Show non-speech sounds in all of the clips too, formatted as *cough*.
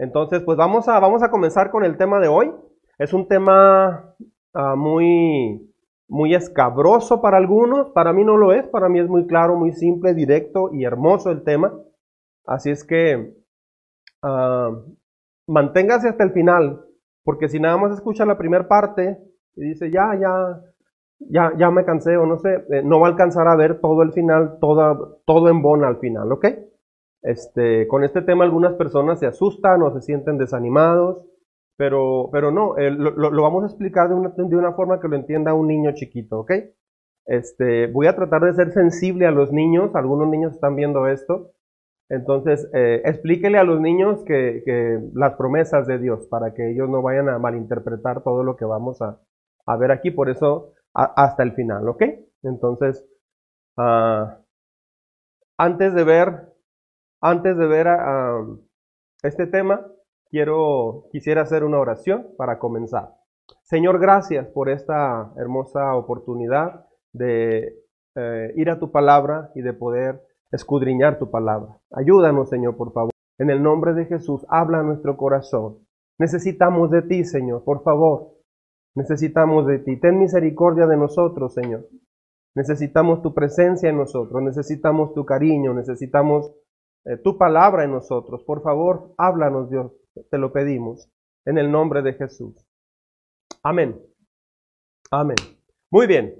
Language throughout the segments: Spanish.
Entonces, pues vamos a, vamos a comenzar con el tema de hoy. Es un tema ah, muy, muy escabroso para algunos, para mí no lo es, para mí es muy claro, muy simple, directo y hermoso el tema. Así es que ah, manténgase hasta el final, porque si nada más escucha la primera parte y dice, ya, ya, ya, ya me cansé o no sé, eh, no va a alcanzar a ver todo el final, todo, todo en bona al final, ¿ok? Este, con este tema algunas personas se asustan o se sienten desanimados, pero, pero no, lo, vamos a explicar de una, de una, forma que lo entienda un niño chiquito, ¿ok? Este, voy a tratar de ser sensible a los niños, algunos niños están viendo esto, entonces eh, explíquele a los niños que, que, las promesas de Dios para que ellos no vayan a malinterpretar todo lo que vamos a, a ver aquí, por eso hasta el final, ¿ok? Entonces, uh, antes de ver antes de ver a, este tema, quiero, quisiera hacer una oración para comenzar. Señor, gracias por esta hermosa oportunidad de eh, ir a tu palabra y de poder escudriñar tu palabra. Ayúdanos, Señor, por favor. En el nombre de Jesús, habla a nuestro corazón. Necesitamos de ti, Señor, por favor. Necesitamos de ti. Ten misericordia de nosotros, Señor. Necesitamos tu presencia en nosotros, necesitamos tu cariño, necesitamos eh, tu palabra en nosotros. Por favor, háblanos, Dios, te lo pedimos, en el nombre de Jesús. Amén. Amén. Muy bien.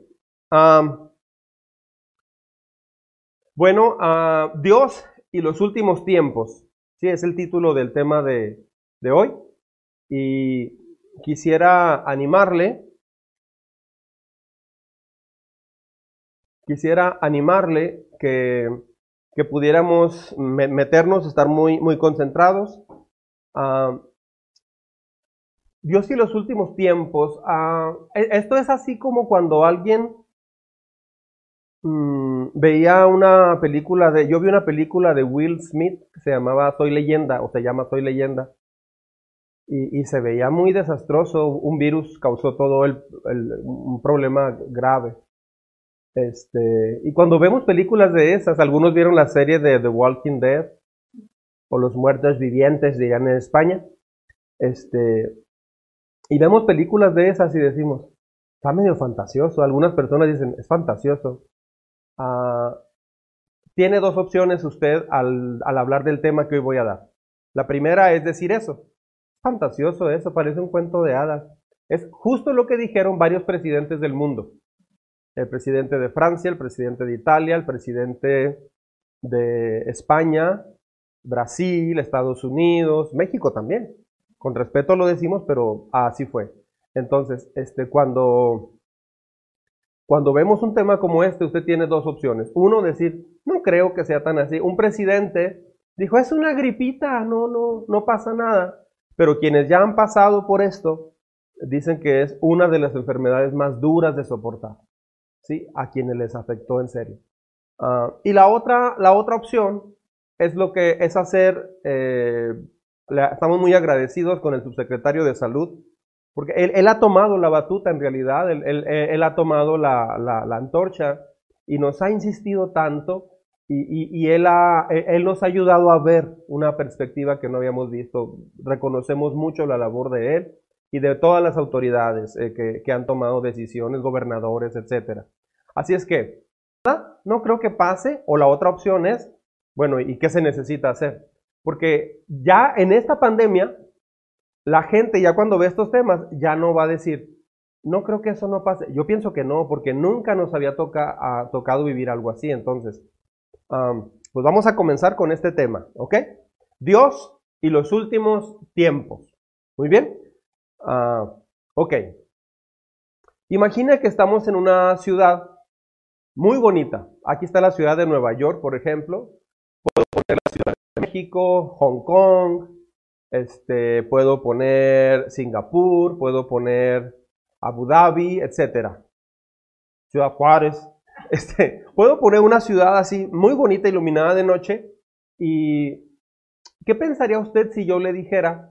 bueno, Dios y los últimos tiempos. Sí, es el título del tema de, de hoy. Y quisiera animarle. Quisiera animarle que que pudiéramos meternos, estar muy, muy concentrados. Ah, Dios y los últimos tiempos. E, esto es así como cuando alguien mm, veía una película de. Yo vi una película de Will Smith que se llamaba Soy leyenda, o se llama Soy leyenda. Y, se veía muy desastroso. Un virus causó todo el, un problema grave. Este, y cuando vemos películas de esas, algunos vieron la serie de The Walking Dead o Los Muertos Vivientes, dirían en España. Este, y vemos películas de esas y decimos, está medio fantasioso. Algunas personas dicen, es fantasioso. Ah, tiene dos opciones usted al, al hablar del tema que hoy voy a dar. La primera es decir eso. Fantasioso eso, parece un cuento de hadas. Es justo lo que dijeron varios presidentes del mundo el presidente de Francia, el presidente de Italia, el presidente de España, Brasil, Estados Unidos, México también. Con respeto lo decimos, pero así fue. Entonces, este, cuando, cuando vemos un tema como este, usted tiene dos opciones. Uno, decir, no creo que sea tan así. Un presidente dijo, es una gripita, no, no, no pasa nada. Pero quienes ya han pasado por esto, dicen que es una de las enfermedades más duras de soportar. ¿Sí? a quienes les afectó en serio. Ah, y la otra, la otra opción es lo que es hacer, eh, estamos muy agradecidos con el subsecretario de salud, porque él, ha tomado la batuta en realidad, él, ha tomado la, antorcha y nos ha insistido tanto y, él, él, nos ha ayudado a ver una perspectiva que no habíamos visto. Reconocemos mucho la labor de él y de todas las autoridades eh, que, han tomado decisiones, gobernadores, etc. Así es que, no creo que pase, o la otra opción es, bueno, ¿y qué se necesita hacer? Porque ya en esta pandemia, la gente ya cuando ve estos temas ya no va a decir, no creo que eso no pase. Yo pienso que no, porque nunca nos había tocado vivir algo así. Entonces, pues vamos a comenzar con este tema, ¿ok? Dios y los últimos tiempos. Muy bien. Ah, ok. Imagina que estamos en una ciudad muy bonita. Aquí está la ciudad de Nueva York, por ejemplo. Puedo poner la ciudad de México, Hong Kong, este, puedo poner Singapur, puedo poner Abu Dhabi, etc. Ciudad Juárez. *laughs* Este, puedo poner una ciudad así muy bonita, iluminada de noche. ¿Y qué pensaría usted si yo le dijera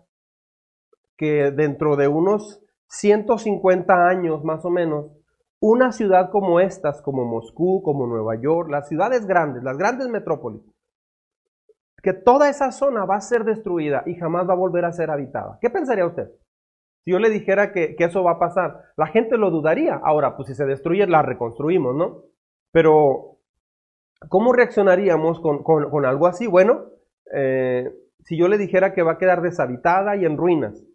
que dentro de unos 150 años más o menos, una ciudad como estas, como Moscú, como Nueva York, las ciudades grandes, las grandes metrópolis, que toda esa zona va a ser destruida y jamás va a volver a ser habitada. ¿Qué pensaría usted? Si yo le dijera que, eso va a pasar, la gente lo dudaría. Ahora, pues si se destruye, la reconstruimos, ¿no? Pero, ¿cómo reaccionaríamos con, algo así? Bueno, eh, si yo le dijera que va a quedar deshabitada y en ruinas,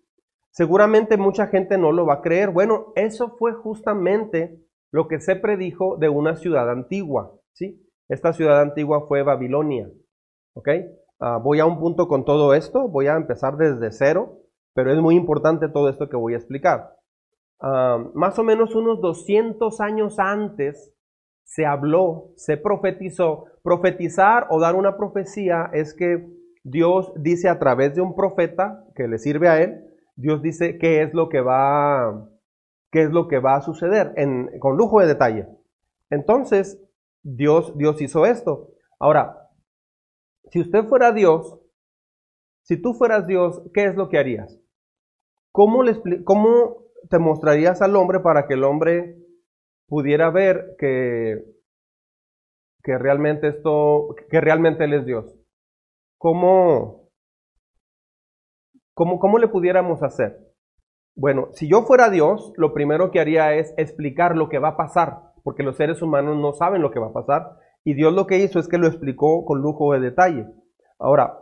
seguramente mucha gente no lo va a creer. Bueno, eso fue justamente lo que se predijo de una ciudad antigua, ¿sí? Esta ciudad antigua fue Babilonia. Ah, voy a un punto con todo esto, voy a empezar desde cero, pero es muy importante todo esto que voy a explicar. Ah, más o menos unos 200 años antes se habló, se profetizó. Profetizar o dar una profecía es que Dios dice a través de un profeta que le sirve a él, Dios dice qué es lo que va qué es lo que va a suceder con lujo de detalle. Entonces, Dios, Dios hizo esto. Ahora, si usted fuera Dios, si tú fueras Dios, ¿qué es lo que harías? ¿Cómo, le, cómo te mostrarías al hombre para que el hombre pudiera ver que, que realmente esto, que realmente Él es Dios? ¿Cómo, cómo, cómo le pudiéramos hacer? Bueno, si yo fuera Dios, lo primero que haría es explicar lo que va a pasar, porque los seres humanos no saben lo que va a pasar, y Dios lo que hizo es que lo explicó con lujo de detalle. Ahora,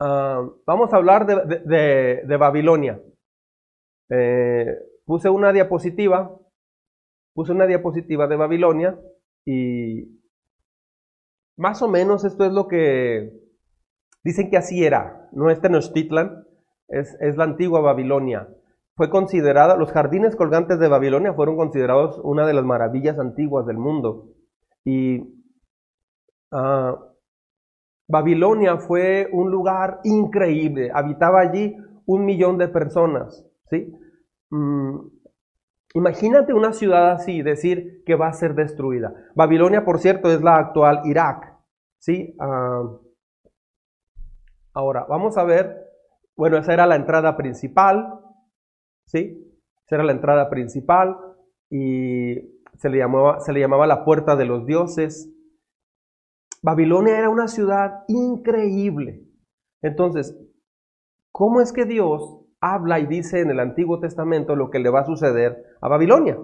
ah, vamos a hablar de, Babilonia. Eh, puse una diapositiva, puse una diapositiva de Babilonia y más o menos esto es lo que dicen que así era, no es Tenochtitlan, es, la antigua Babilonia. Fue considerada, los jardines colgantes de Babilonia fueron considerados una de las maravillas antiguas del mundo. Y ah, Babilonia fue un lugar increíble, habitaba allí un millón de personas. ¿sí? Mm, imagínate una ciudad así, decir que va a ser destruida. Babilonia, por cierto, es la actual Irak. ¿sí? Ah, ahora, vamos a ver bueno, esa era la entrada principal, ¿sí? Esa era la entrada principal y se le llamaba, la puerta de los dioses. Babilonia era una ciudad increíble. Entonces, ¿cómo es que Dios habla y dice en el Antiguo Testamento lo que le va a suceder a Babilonia?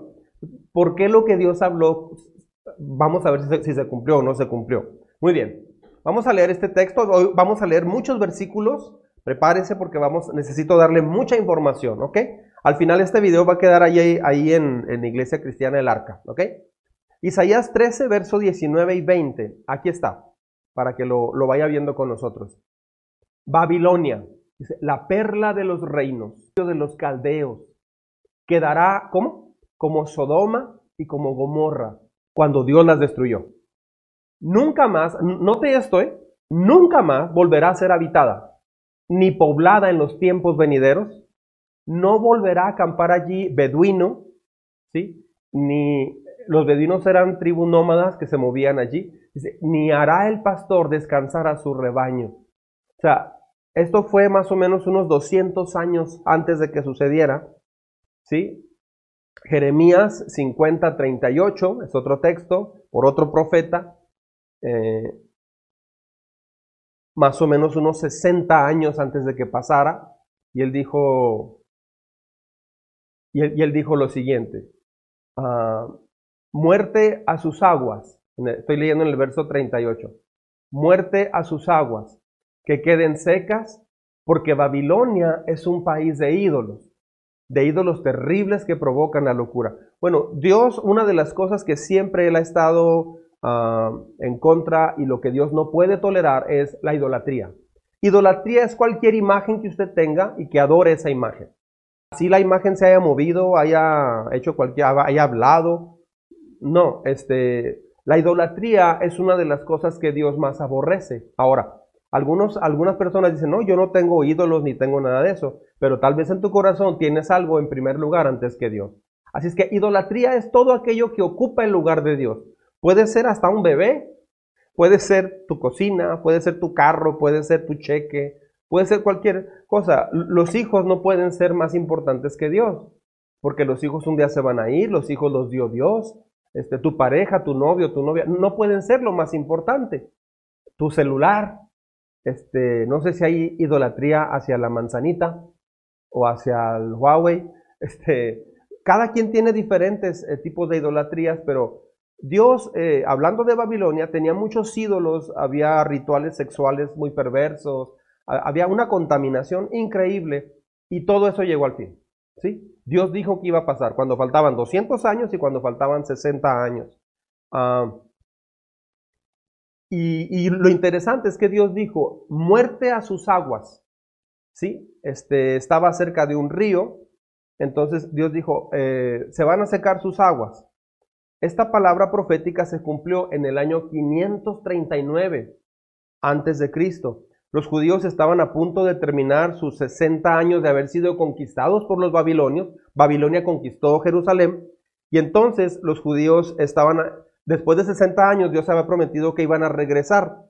¿Por qué lo que Dios habló? Vamos a ver si se cumplió o no se cumplió. Muy bien, vamos a leer este texto, vamos a leer muchos versículos Prepárense porque vamos, necesito darle mucha información, ¿ok? Al final este video va a quedar ahí, ahí en, en Iglesia Cristiana del Arca, ¿ok? Isaías 13, verso 19 y 20. Aquí está, para que lo, lo vaya viendo con nosotros. Babilonia, dice, la perla de los reinos, de los caldeos, quedará, ¿cómo? Como Sodoma y como Gomorra, cuando Dios las destruyó. Nunca más, note esto, ¿eh? Nunca más volverá a ser habitada ni poblada en los tiempos venideros, no volverá a acampar allí beduino, ¿sí? ni los beduinos eran tribus nómadas que se movían allí, ni hará el pastor descansar a su rebaño. O sea, esto fue más o menos unos 200 años antes de que sucediera, ¿sí? Jeremías 50, 38, es otro texto, por otro profeta, eh, más o menos unos 60 años antes de que pasara, y él dijo, y él, dijo lo siguiente, ah, muerte a sus aguas, estoy leyendo en el verso 38, muerte a sus aguas, que queden secas, porque Babilonia es un país de ídolos, de ídolos terribles que provocan la locura. Bueno, Dios, una de las cosas que siempre Él ha estado Ah, en contra y lo que Dios no puede tolerar es la idolatría. Idolatría es cualquier imagen que usted tenga y que adore esa imagen. Si la imagen se haya movido, haya hecho cualquier, haya hablado. No, este, la idolatría es una de las cosas que Dios más aborrece. Ahora, algunos, algunas personas dicen, no, yo no tengo ídolos ni tengo nada de eso, pero tal vez en tu corazón tienes algo en primer lugar antes que Dios. Así es que idolatría es todo aquello que ocupa el lugar de Dios. Puede ser hasta un bebé, puede ser tu cocina, puede ser tu carro, puede ser tu cheque, puede ser cualquier cosa. Los hijos no pueden ser más importantes que Dios, porque los hijos un día se van a ir, los hijos los dio Dios, este, tu pareja, tu novio, tu novia, no pueden ser lo más importante. Tu celular, Este, no sé si hay idolatría hacia la manzanita o hacia el Huawei. Este, cada quien tiene diferentes eh, tipos de idolatrías, pero Dios, eh, hablando de Babilonia, tenía muchos ídolos, había rituales sexuales muy perversos, había una contaminación increíble y todo eso llegó al fin. ¿sí? Dios dijo que iba a pasar cuando faltaban 200 años y cuando faltaban 60 años. Ah, y, lo interesante es que Dios dijo, muerte a sus aguas. ¿Sí? Este, estaba cerca de un río, entonces Dios dijo, eh, se van a secar sus aguas. Esta palabra profética se cumplió en el año 539 antes de Cristo. Los judíos estaban a punto de terminar sus 60 años de haber sido conquistados por los babilonios. Babilonia conquistó Jerusalén y entonces los judíos estaban, después de 60 años, Dios había prometido que iban a regresar.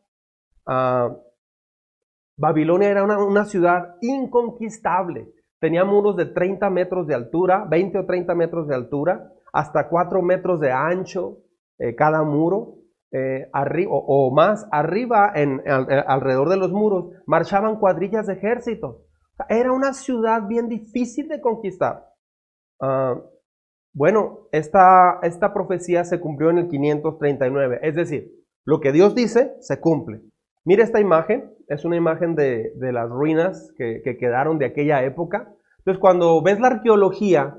Babilonia era una, una ciudad inconquistable. Tenía muros de 30 metros de altura, 20 o 30 metros de altura hasta cuatro metros de ancho eh, cada muro, eh, o, más arriba, en, alrededor de los muros, marchaban cuadrillas de ejército. Era una ciudad bien difícil de conquistar. Ah, bueno, esta, esta profecía se cumplió en el 539, es decir, lo que Dios dice se cumple. Mira esta imagen, es una imagen de, las ruinas que, que, quedaron de aquella época. Entonces, cuando ves la arqueología,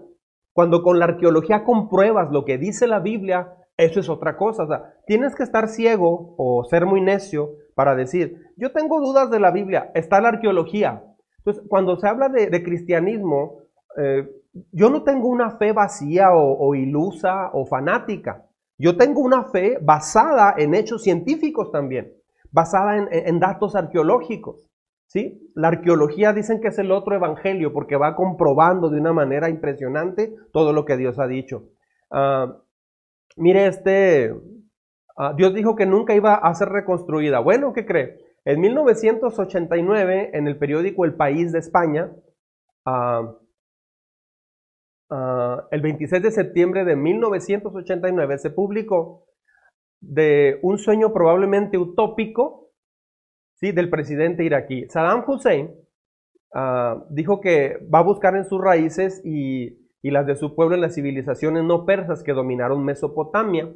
cuando con la arqueología compruebas lo que dice la Biblia, eso es otra cosa. O sea, tienes que estar ciego o ser muy necio para decir, yo tengo dudas de la Biblia, está la arqueología. Entonces, cuando se habla de, cristianismo, eh, yo no tengo una fe vacía o, ilusa o fanática. Yo tengo una fe basada en hechos científicos también, basada en datos arqueológicos. ¿Sí? La arqueología dicen que es el otro evangelio porque va comprobando de una manera impresionante todo lo que Dios ha dicho. Ah, mire, este, ah, Dios dijo que nunca iba a ser reconstruida. Bueno, ¿qué cree? En 1989, en el periódico El País de España, ah, el 26 de septiembre de 1989 se publicó de un sueño probablemente utópico del presidente iraquí. Saddam Hussein ah, dijo que va a buscar en sus raíces y, las de su pueblo en las civilizaciones no persas que dominaron Mesopotamia.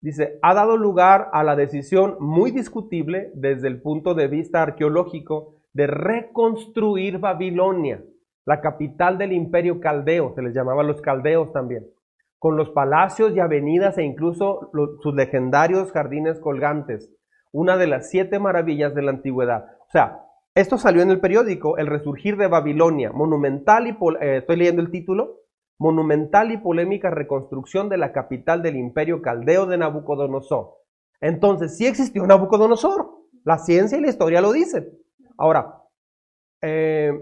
Dice, ha dado lugar a la decisión muy discutible desde el punto de vista arqueológico de reconstruir Babilonia, la capital del imperio caldeo, se les llamaba los caldeos también, con los palacios y avenidas e incluso sus legendarios jardines colgantes, una de las siete maravillas de la antigüedad. O sea, esto salió en el periódico El Resurgir de Babilonia, monumental y, eh, estoy leyendo el título, monumental y polémica reconstrucción de la capital del imperio caldeo de Nabucodonosor. Entonces, sí existió Nabucodonosor, la ciencia y la historia lo dicen. Ahora, eh,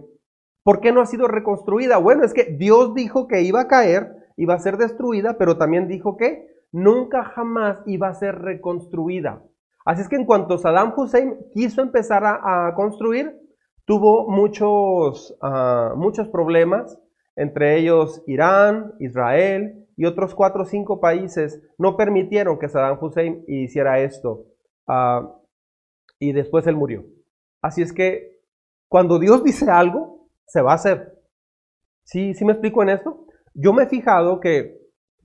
¿por qué no ha sido reconstruida? Bueno, es que Dios dijo que iba a caer, iba a ser destruida, pero también dijo que nunca jamás iba a ser reconstruida. Así es que en cuanto Saddam Hussein quiso empezar a, construir, tuvo muchos, ah, muchos problemas, entre ellos Irán, Israel y otros cuatro o cinco países no permitieron que Saddam Hussein hiciera esto. Ah, y después él murió. Así es que cuando Dios *laughs* dice algo, se va a hacer. ¿Sí, sí me explico en esto? Yo me he fijado que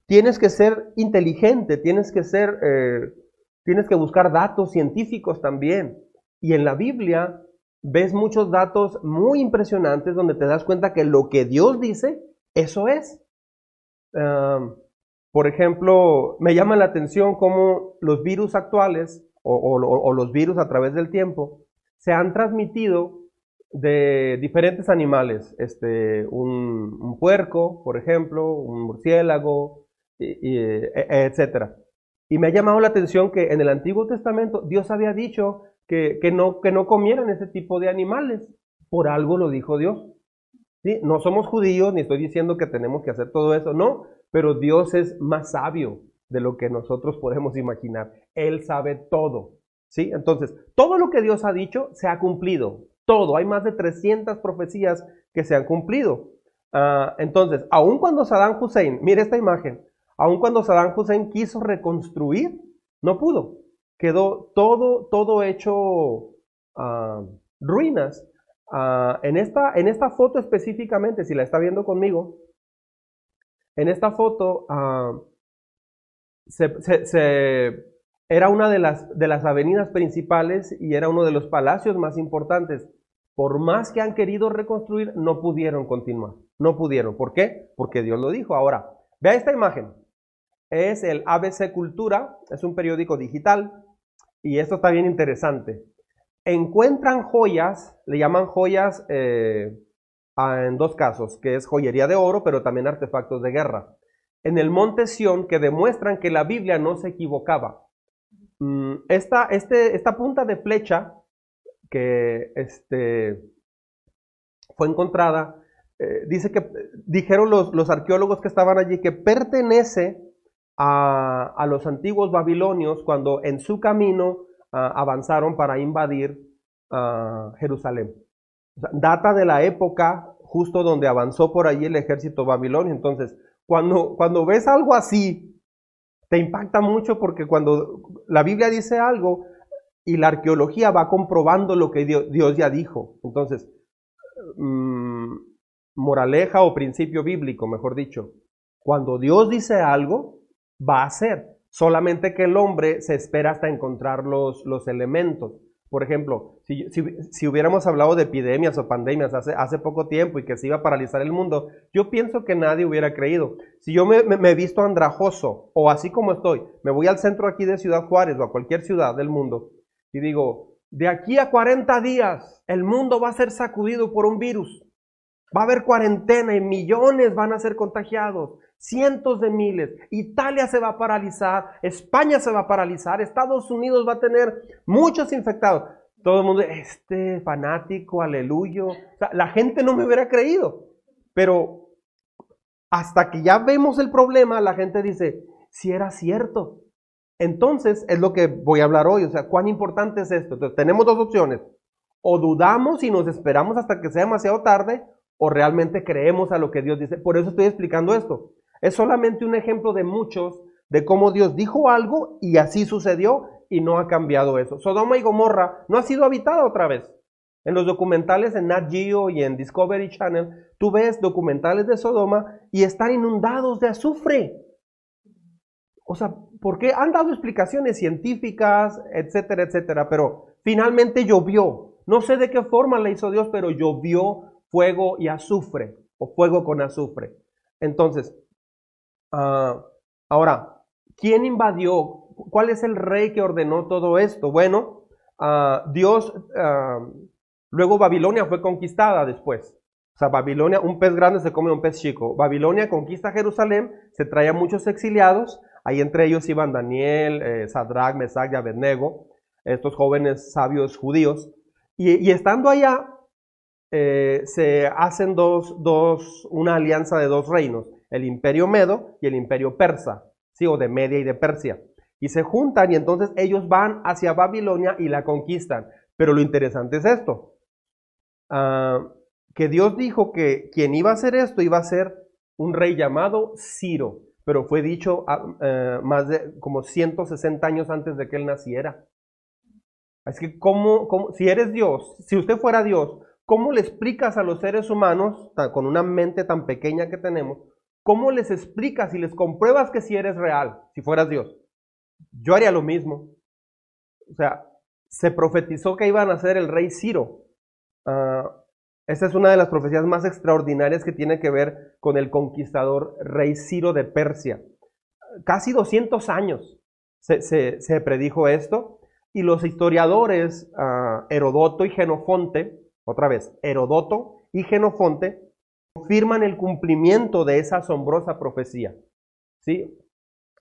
tienes que ser inteligente, tienes que ser... Eh, Tienes que buscar datos científicos también. Y en la Biblia ves muchos datos muy impresionantes donde te das cuenta que lo que Dios dice, eso es. por ejemplo, me llama la atención cómo los virus actuales o, los virus a través del tiempo se han transmitido de diferentes animales. Este, un, puerco, por ejemplo, un murciélago, e, etcétera. Y me ha llamado la atención que en el Antiguo Testamento Dios había dicho que, no, que no comieran ese tipo de animales. Por algo lo dijo Dios. ¿Sí? No somos judíos, ni estoy diciendo que tenemos que hacer todo eso, no, pero Dios es más sabio de lo que nosotros podemos imaginar. Él sabe todo. ¿Sí? Entonces, todo lo que Dios ha dicho se ha cumplido. Todo. Hay más de 300 profecías que se han cumplido. Ah, entonces, aun cuando Saddam Hussein, mire esta imagen, Aun cuando Saddam Hussein quiso reconstruir, no pudo. Quedó todo, todo hecho ah, ruinas. Ah, en, esta, en esta foto específicamente, si la está viendo conmigo, en esta foto se, era una de las, de las avenidas principales y era uno de los palacios más importantes. Por más que han querido reconstruir, no pudieron continuar. No pudieron. ¿Por qué? Porque Dios lo dijo. Ahora, vea esta imagen. Es el ABC Cultura, es un periódico digital y esto está bien interesante. Encuentran joyas, le llaman joyas eh, en dos casos, que es joyería de oro, pero también artefactos de guerra. En el monte Sión que demuestran que la Biblia no se equivocaba. Mm, esta, este, esta punta de flecha que este, fue encontrada, eh, dice que dijeron los, arqueólogos que estaban allí que pertenece a, los antiguos babilonios cuando en su camino ah, avanzaron para invadir ah, Jerusalén. data de la época justo donde avanzó por allí el ejército babilonio. Entonces, cuando, cuando ves algo así, te impacta mucho porque cuando la Biblia dice algo, y la arqueología va comprobando lo que Dios, ya dijo. Entonces, mm, moraleja o principio bíblico, mejor dicho, cuando Dios dice algo, va a ser. Solamente que el hombre se espera hasta encontrar los, los elementos. Por ejemplo, si, hubiéramos hablado de epidemias o pandemias hace, hace, poco tiempo y que se iba a paralizar el mundo, yo pienso que nadie hubiera creído. Si yo me, me, he visto andrajoso o así como estoy, me voy al centro aquí de Ciudad Juárez o a cualquier ciudad del mundo y digo, de aquí a 40 días el mundo va a ser sacudido por un virus. Va a haber cuarentena y millones van a ser contagiados, cientos de miles. Italia se va a paralizar, España se va a paralizar, Estados Unidos va a tener muchos infectados. Todo el mundo, este fanático, aleluyo. la gente no me hubiera creído. Pero hasta que ya vemos el problema, la gente dice, si era cierto. Entonces, es lo que voy a hablar hoy, o sea, cuán importante es esto. Entonces, tenemos dos opciones. O dudamos y nos esperamos hasta que sea demasiado tarde, o realmente creemos a lo que Dios dice. Por eso estoy explicando esto. Es solamente un ejemplo de muchos de cómo Dios dijo algo y así sucedió y no ha cambiado eso. Sodoma y Gomorra no ha sido habitada otra vez. En los documentales en Nat Geo y en Discovery Channel, tú ves documentales de Sodoma y están inundados de azufre. O sea, porque han dado explicaciones científicas, etcétera, etcétera, pero finalmente llovió. No sé de qué forma la hizo Dios, pero llovió fuego y azufre, o fuego con azufre. Entonces, ah, ahora, ¿quién invadió? ¿Cuál es el rey que ordenó todo esto? Bueno, ah, Dios, ah, luego Babilonia fue conquistada después. O sea, Babilonia, un pez grande se come un pez chico. Babilonia conquista Jerusalén, se trae muchos exiliados, Ahí entre ellos iban Daniel, eh, Sadrach, Mesach y Abednego, estos jóvenes sabios judíos. Y, estando allá, eh, se hacen dos, dos, una alianza de dos reinos, el imperio medo y el imperio persa, ¿sí? o de Media y de Persia. Y se juntan y entonces ellos van hacia Babilonia y la conquistan. Pero lo interesante es esto, ah, que Dios dijo que quien iba a hacer esto iba a ser un rey llamado Ciro pero fue dicho ah, eh, más de como 160 años antes de que él naciera. Así que, ¿cómo, si eres Dios, si usted fuera Dios, ¿cómo le explicas a los seres humanos, con una mente tan pequeña que tenemos, cómo les explicas y les compruebas que si eres real, si fueras Dios? Yo haría lo mismo. O sea, se profetizó que iban a ser el rey Ciro. Ah, esta es una de las profecías más extraordinarias que tiene que ver con el conquistador rey Ciro de Persia. Casi 200 años se, predijo esto y los historiadores ah, Herodoto y Genofonte, otra vez, Herodoto y Genofonte, confirman el cumplimiento de esa asombrosa profecía. ¿sí?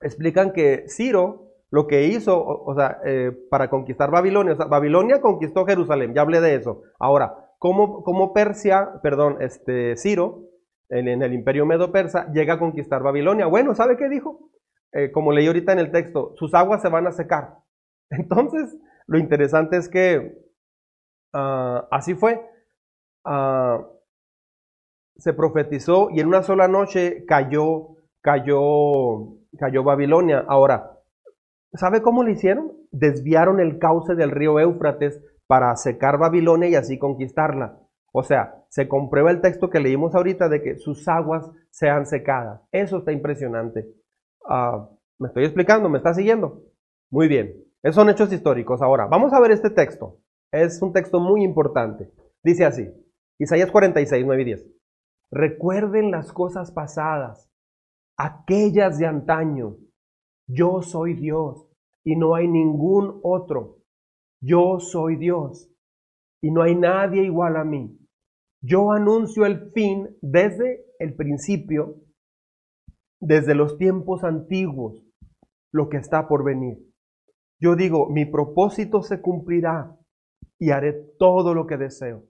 Explican que Ciro lo que hizo, o, sea, eh, para conquistar Babilonia, Babilonia conquistó Jerusalén, ya hablé de eso. Ahora, cómo, Persia, perdón, este, Ciro, en, el imperio medo-persa, llega a conquistar Babilonia. Bueno, ¿sabe qué dijo? Eh, como leí ahorita en el texto, sus aguas se van a secar. *laughs* Entonces, lo interesante es que ah, así fue. Ah, se profetizó y en una sola noche cayó, cayó, cayó Babilonia. Ahora, ¿sabe cómo lo hicieron? Desviaron el cauce del río Éufrates para secar Babilonia y así conquistarla. O sea, se comprueba el texto que leímos ahorita de que sus aguas sean secadas. Eso está impresionante. Ah, ¿Me estoy explicando? ¿Me está siguiendo? Muy bien. Esos son hechos históricos. Ahora, vamos a ver este texto. Es un texto muy importante. Dice así, Isaías 46, 9 y 10. Recuerden las cosas pasadas, aquellas de antaño. Yo soy Dios y no hay ningún otro. Yo soy Dios y no hay nadie igual a mí. Yo anuncio el fin desde el principio, desde los tiempos antiguos, lo que está por venir. Yo digo, mi propósito se cumplirá y haré todo lo que deseo.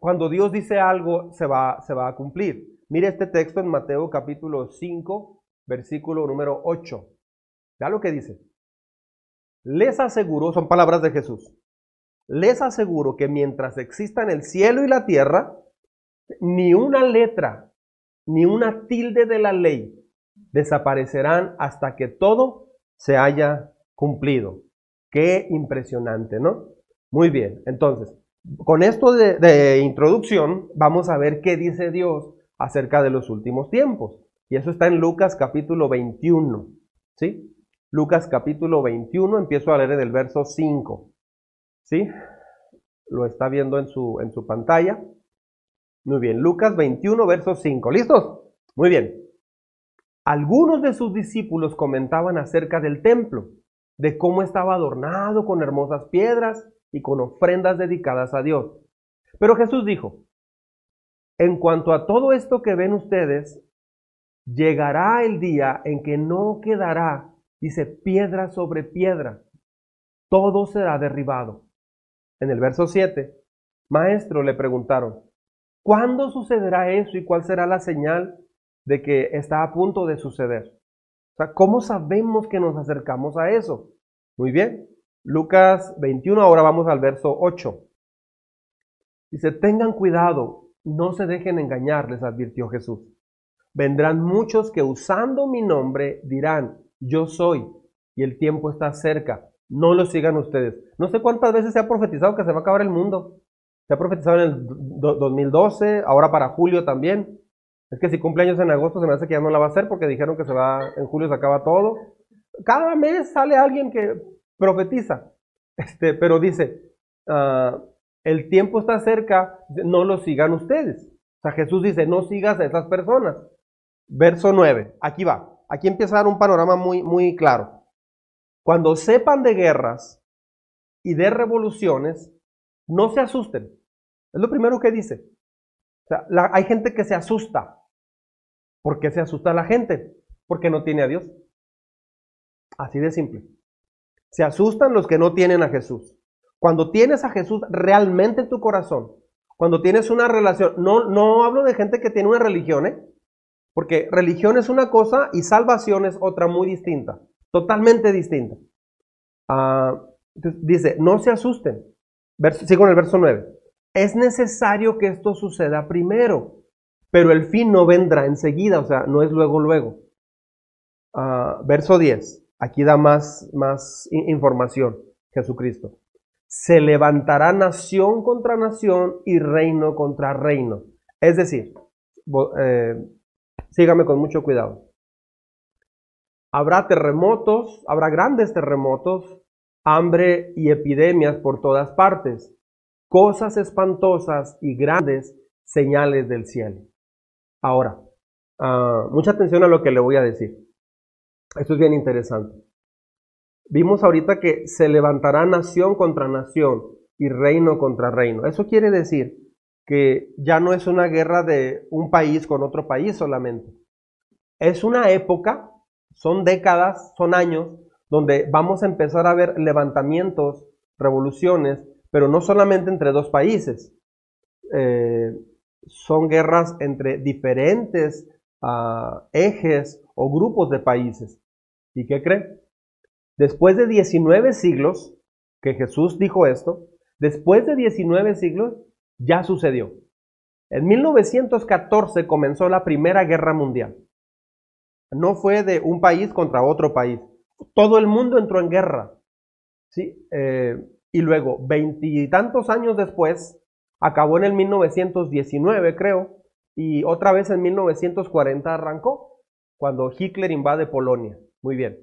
cuando Dios dice algo, se va, se va a cumplir. Mire este texto en Mateo capítulo 5, versículo número 8. Vea lo que dice. Les aseguro, son palabras de Jesús, les aseguro que mientras existan el cielo y la tierra, ni una letra, ni una tilde de la ley desaparecerán hasta que todo se haya cumplido. Qué impresionante, ¿no? Muy bien, entonces, con esto de, introducción, vamos a ver qué dice Dios acerca de los últimos tiempos. Y eso está en Lucas capítulo 21, ¿sí? Lucas capítulo 21, empiezo a leer en el verso 5, ¿sí? Lo está viendo en su, en su pantalla. Muy bien, Lucas 21, verso 5. ¿Listos? Muy bien. Algunos de sus discípulos comentaban acerca del templo, de cómo estaba adornado con hermosas piedras y con ofrendas dedicadas a Dios. Pero Jesús dijo, en cuanto a todo esto que ven ustedes, llegará el día en que no quedará, dice, piedra sobre piedra, todo será derribado. En el verso 7, maestro, le preguntaron, ¿cuándo sucederá eso y cuál será la señal de que está a punto de suceder? O sea, ¿cómo sabemos que nos acercamos a eso? Muy bien, Lucas 21, ahora vamos al verso 8. Dice, tengan cuidado, no se dejen engañar, les advirtió Jesús. Vendrán muchos que usando mi nombre dirán, yo soy, y el tiempo está cerca. No lo sigan ustedes. No sé cuántas veces se ha profetizado que se va a acabar el mundo. Se ha profetizado en el 2012, ahora para julio también. Es que si cumpleaños en agosto se me hace que ya no la va a hacer porque dijeron que se va, en julio se acaba todo. Cada mes sale alguien que profetiza. Este, pero dice, ah, el tiempo está cerca, no lo sigan ustedes. O sea, Jesús dice, no sigas a esas personas. Verso 9, aquí va. Aquí empieza a dar un panorama muy, muy claro. Cuando sepan de guerras y de revoluciones, no se asusten. Es lo primero que dice. O sea, hay gente que se asusta. ¿Por qué se asusta la gente? Porque no tiene a Dios. Así de simple. Se asustan los que no tienen a Jesús. Cuando tienes a Jesús realmente en tu corazón, cuando tienes una relación, no, no hablo de gente que tiene una religión, ¿eh? porque religión es una cosa y salvación es otra muy distinta, totalmente distinta. Ah, dice, no se asusten. sigo en el verso 9. Es necesario que esto suceda primero, pero el fin no vendrá enseguida, o sea, no es luego, luego. Ah, verso 10. Aquí da más, más información Jesucristo. Se levantará nación contra nación y reino contra reino. Es decir, eh, sígame con mucho cuidado. Habrá terremotos, habrá grandes terremotos, hambre y epidemias por todas partes, cosas espantosas y grandes señales del cielo. Ahora, ah, mucha atención a lo que le voy a decir. Esto es bien interesante. Vimos ahorita que se levantará nación contra nación y reino contra reino. Eso quiere decir que ya no es una guerra de un país con otro país solamente. Es una época, son décadas, son años, donde vamos a empezar a ver levantamientos, revoluciones, pero no solamente entre dos países. Eh, son guerras entre diferentes ah, ejes o grupos de países. ¿Y qué cree? Después de 19 siglos que Jesús dijo esto, después de 19 siglos ya sucedió. En 1914 comenzó la Primera Guerra Mundial. No fue de un país contra otro país. Todo el mundo entró en guerra. ¿sí? Eh, y luego veintitantos años después, acabó en el 1919 creo, y otra vez en 1940 arrancó, cuando Hitler invade Polonia. Muy bien.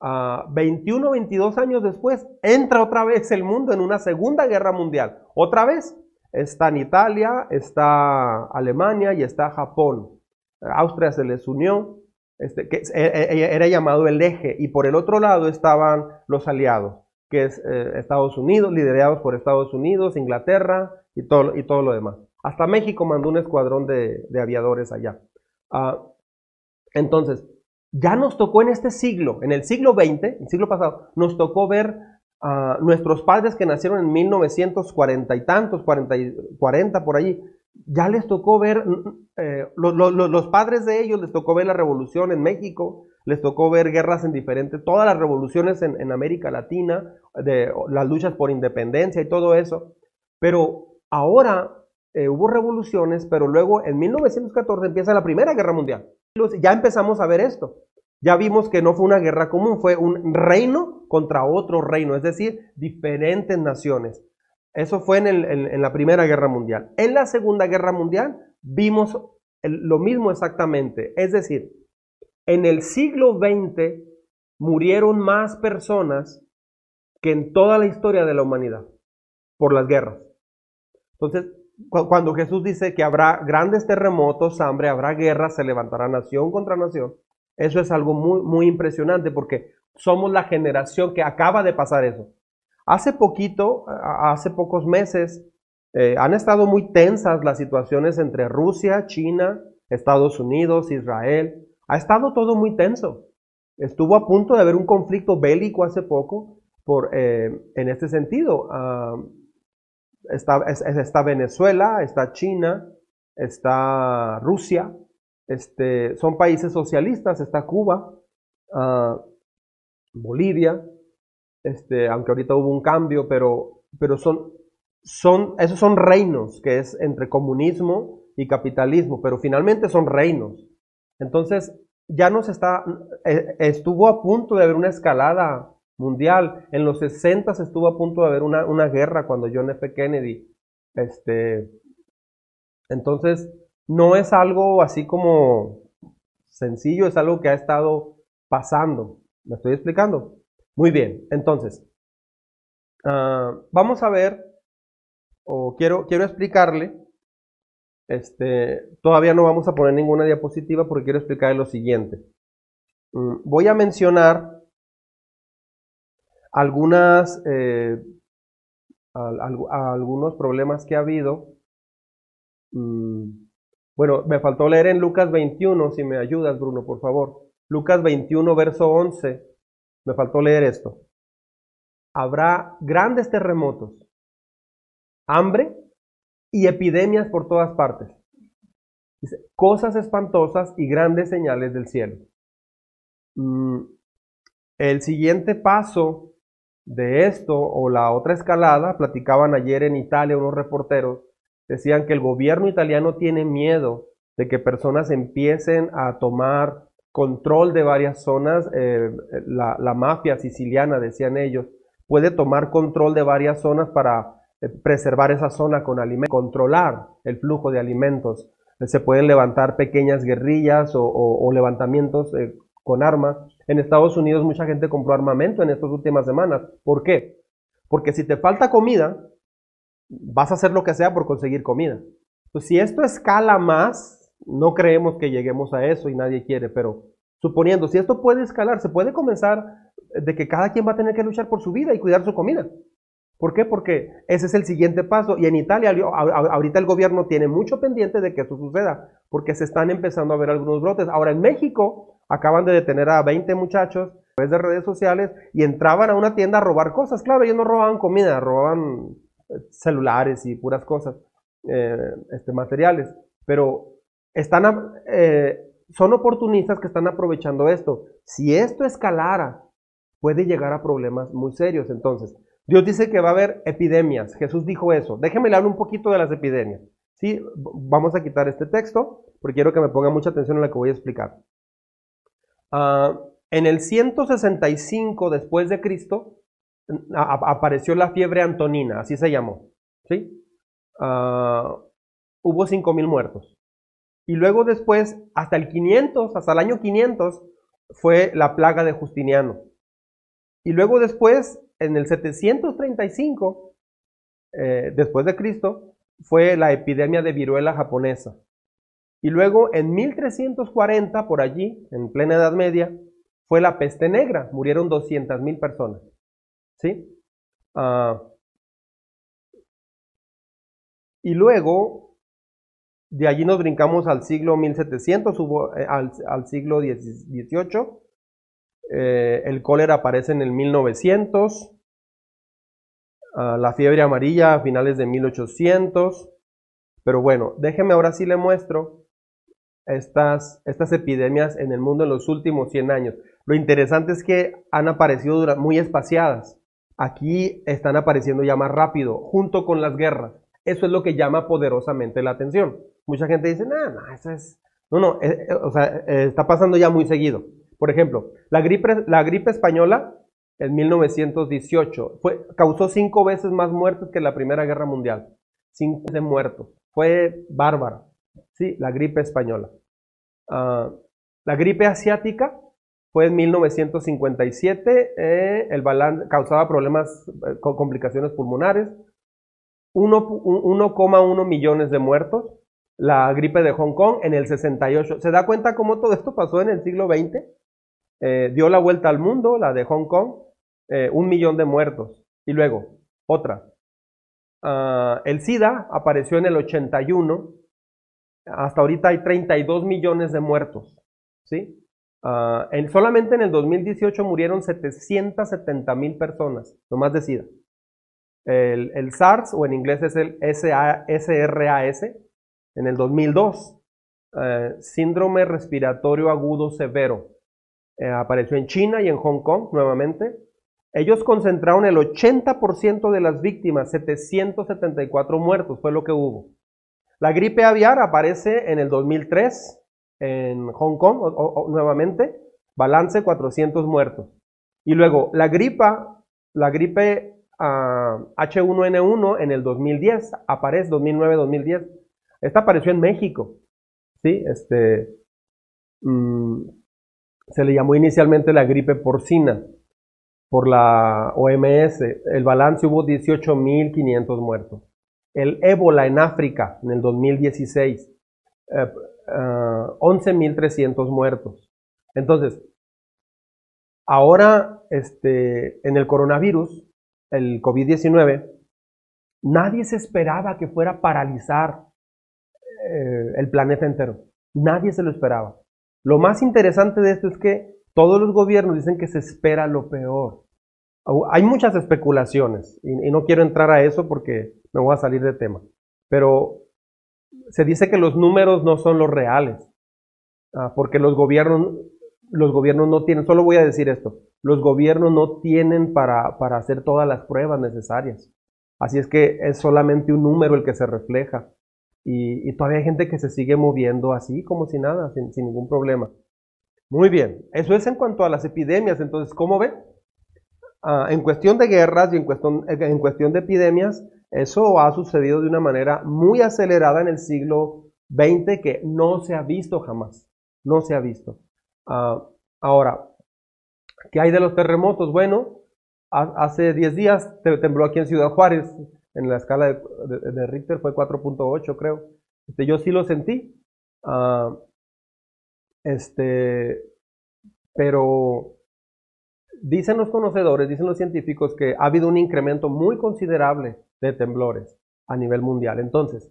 21 o 22 años después, entra otra vez el mundo en una segunda guerra mundial. Otra vez, está en Italia, está Alemania y está Japón. Austria se les unió, este, que e, e, e, era llamado el eje, y por el otro lado estaban los aliados, que es eh, Estados Unidos, liderados por Estados Unidos, Inglaterra y todo, y todo lo demás. Hasta México mandó un escuadrón de, aviadores allá. Ah, entonces, ya nos tocó en este siglo, en el siglo XX, el siglo pasado, nos tocó ver a nuestros padres que nacieron en 1940 y tantos, 40, 40 por allí, ya les tocó ver, eh, los padres de ellos les tocó ver la revolución en México, les tocó ver guerras en diferentes, todas las revoluciones en, América Latina, las luchas por independencia y todo eso. Pero ahora eh, hubo revoluciones, pero luego en 1914 empieza la Primera Guerra Mundial. Ya empezamos a ver esto. Ya vimos que no fue una guerra común, fue un reino contra otro reino, es decir, diferentes naciones. Eso fue en, la Primera Guerra Mundial. En la Segunda Guerra Mundial vimos lo mismo exactamente. Es decir, en el siglo XX murieron más personas que en toda la historia de la humanidad por las guerras. Entonces, cuando Jesús dice que habrá grandes terremotos, hambre, habrá guerras, se levantará nación contra nación, eso es algo muy, muy impresionante porque somos la generación que acaba de pasar eso. Hace poquito, hace pocos meses, eh, han estado muy tensas las situaciones entre Rusia, China, Estados Unidos, Israel. Ha estado todo muy tenso. Estuvo a punto de haber un conflicto bélico hace poco por, eh, en este sentido. Ah, está, Venezuela, está China, está Rusia, este, son países socialistas, está Cuba, ah, Bolivia, este, aunque ahorita hubo un cambio, pero, pero son, son, esos son reinos, que es entre comunismo y capitalismo, pero finalmente son reinos. Entonces, ya nos está, eh, estuvo a punto de haber una escalada mundial. En los 60 estuvo a punto de haber una, una guerra cuando John F. Kennedy, este, entonces, no es algo así como sencillo, es algo que ha estado pasando. ¿Me estoy explicando? Muy bien, entonces, ah, vamos a ver, o quiero, quiero explicarle, este, todavía no vamos a poner ninguna diapositiva porque quiero explicarle lo siguiente. Mm, voy a mencionar algunas, eh, algunos problemas que ha habido. Mm, bueno, me faltó leer en Lucas 21, si me ayudas, Bruno, por favor. Lucas 21, verso 11. Me faltó leer esto. Habrá grandes terremotos, hambre y epidemias por todas partes. Dice, cosas espantosas y grandes señales del cielo. Mm, el siguiente paso de esto o la otra escalada, platicaban ayer en Italia unos reporteros, decían que el gobierno italiano tiene miedo de que personas empiecen a tomar control de varias zonas. Eh, la, mafia siciliana, decían ellos, puede tomar control de varias zonas para eh, preservar esa zona con alimentos, controlar el flujo de alimentos. Se pueden levantar pequeñas guerrillas o, levantamientos eh, con armas. En Estados Unidos mucha gente compró armamento en estas últimas semanas. ¿Por qué? Porque si te falta comida, vas a hacer lo que sea por conseguir comida. Pues si esto escala más, no creemos que lleguemos a eso y nadie quiere, pero suponiendo, si esto puede escalar, se puede comenzar de que cada quien va a tener que luchar por su vida y cuidar su comida. ¿Por qué? Porque ese es el siguiente paso. Y en Italia, ahorita el gobierno tiene mucho pendiente de que eso suceda, porque se están empezando a ver algunos brotes. Ahora en México acaban de detener a 20 muchachos a través de redes sociales y entraban a una tienda a robar cosas. Claro, ellos no robaban comida, robaban celulares y puras cosas, eh, este, materiales, pero están, eh, son oportunistas que están aprovechando esto. Si esto escalara, puede llegar a problemas muy serios. Entonces, Dios dice que va a haber epidemias. Jesús dijo eso. Déjenme hablar un poquito de las epidemias. Sí, vamos a quitar este texto porque quiero que me ponga mucha atención en lo que voy a explicar. Ah, en el 165 después de Cristo, apareció la fiebre antonina, así se llamó. ¿sí? Ah, hubo 5.000 muertos. Y luego después, hasta el 500, hasta el año 500, fue la plaga de Justiniano. Y luego después, en el 735, eh, después de Cristo, fue la epidemia de viruela japonesa. Y luego, en 1340, por allí, en plena Edad Media, fue la peste negra. Murieron 200.000 personas. ¿Sí? Ah, y luego, de allí nos brincamos al siglo 1700, hubo, eh, al, siglo XVIII. Eh, el cólera aparece en el 1900. Ah, la fiebre amarilla a finales de 1800. Pero bueno, déjeme ahora sí le muestro estas, estas epidemias en el mundo en los últimos 100 años. Lo interesante es que han aparecido muy espaciadas. Aquí están apareciendo ya más rápido, junto con las guerras. Eso es lo que llama poderosamente la atención. Mucha gente dice, no, no, eso es... No, no, eh, eh, o sea, eh, está pasando ya muy seguido. Por ejemplo, la gripe, la gripe española en 1918 fue, causó cinco veces más muertes que la Primera Guerra Mundial. Cinco de muertos. Fue bárbara. Sí, la gripe española. Ah, la gripe asiática fue en 1957. el balance causaba problemas, con complicaciones pulmonares. 1,1 millones de muertos. La gripe de Hong Kong en el 68. ¿Se da cuenta cómo todo esto pasó en el siglo XX? Eh, dio la vuelta al mundo, la de Hong Kong, eh, un millón de muertos. Y luego, otra. Ah, el SIDA apareció en el 81. Hasta ahorita hay 32 millones de muertos. ¿sí? Ah, solamente en el 2018 murieron 770 mil personas, nomás de SIDA. El, SARS, o en inglés es el SRAS, en el 2002. Eh, síndrome respiratorio agudo severo. Eh, apareció en China y en Hong Kong nuevamente. Ellos concentraron el 80% de las víctimas, 774 muertos fue lo que hubo. La gripe aviar aparece en el 2003 en Hong Kong nuevamente, balance 400 muertos. Y luego la gripa, la gripe H1N1 en el 2010, aparece 2009-2010. Esta apareció en México, ¿sí? Este, mm, se le llamó inicialmente la gripe porcina por la OMS. El balance hubo 18.500 muertos. El ébola en África en el 2016, 11.300 eh, eh, muertos. Entonces, ahora este, en el coronavirus el COVID-19, nadie se esperaba que fuera a paralizar eh, el planeta entero. Nadie se lo esperaba. Lo más interesante de esto es que todos los gobiernos dicen que se espera lo peor. Hay muchas especulaciones y, no quiero entrar a eso porque me voy a salir de tema. Pero se dice que los números no son los reales, ah, porque los gobiernos, los gobiernos no tienen, solo voy a decir esto, los gobiernos no tienen para, hacer todas las pruebas necesarias. Así es que es solamente un número el que se refleja. Y, todavía hay gente que se sigue moviendo así como si nada, sin, ningún problema. Muy bien, eso es en cuanto a las epidemias. Entonces, ¿cómo ven? Ah, en cuestión de guerras y en cuestión, en cuestión de epidemias, eso ha sucedido de una manera muy acelerada en el siglo XX que no se ha visto jamás. No se ha visto. Ah, ahora, ¿Qué hay de los terremotos? Bueno, hace 10 días tembló aquí en Ciudad Juárez, en la escala de, Richter fue 4.8 creo. Este, yo sí lo sentí. Ah, este, pero dicen los conocedores, dicen los científicos que ha habido un incremento muy considerable de temblores a nivel mundial. Entonces,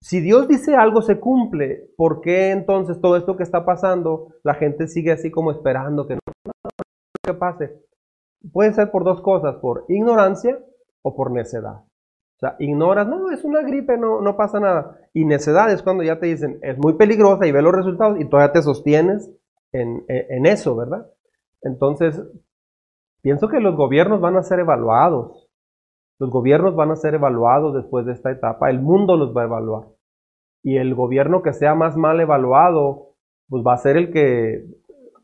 si Dios dice algo se cumple, ¿por qué entonces todo esto que está pasando, la gente sigue así como esperando que no que pase. Puede ser por dos cosas, por ignorancia o por necedad. O sea, ignoras, no, es una gripe, no, no pasa nada. Y necedad es cuando ya te dicen, es muy peligrosa y ve los resultados y todavía te sostienes en, en eso, ¿verdad? Entonces, pienso que los gobiernos van a ser evaluados. Los gobiernos van a ser evaluados después de esta etapa. El mundo los va a evaluar. Y el gobierno que sea más mal evaluado, pues va a ser el que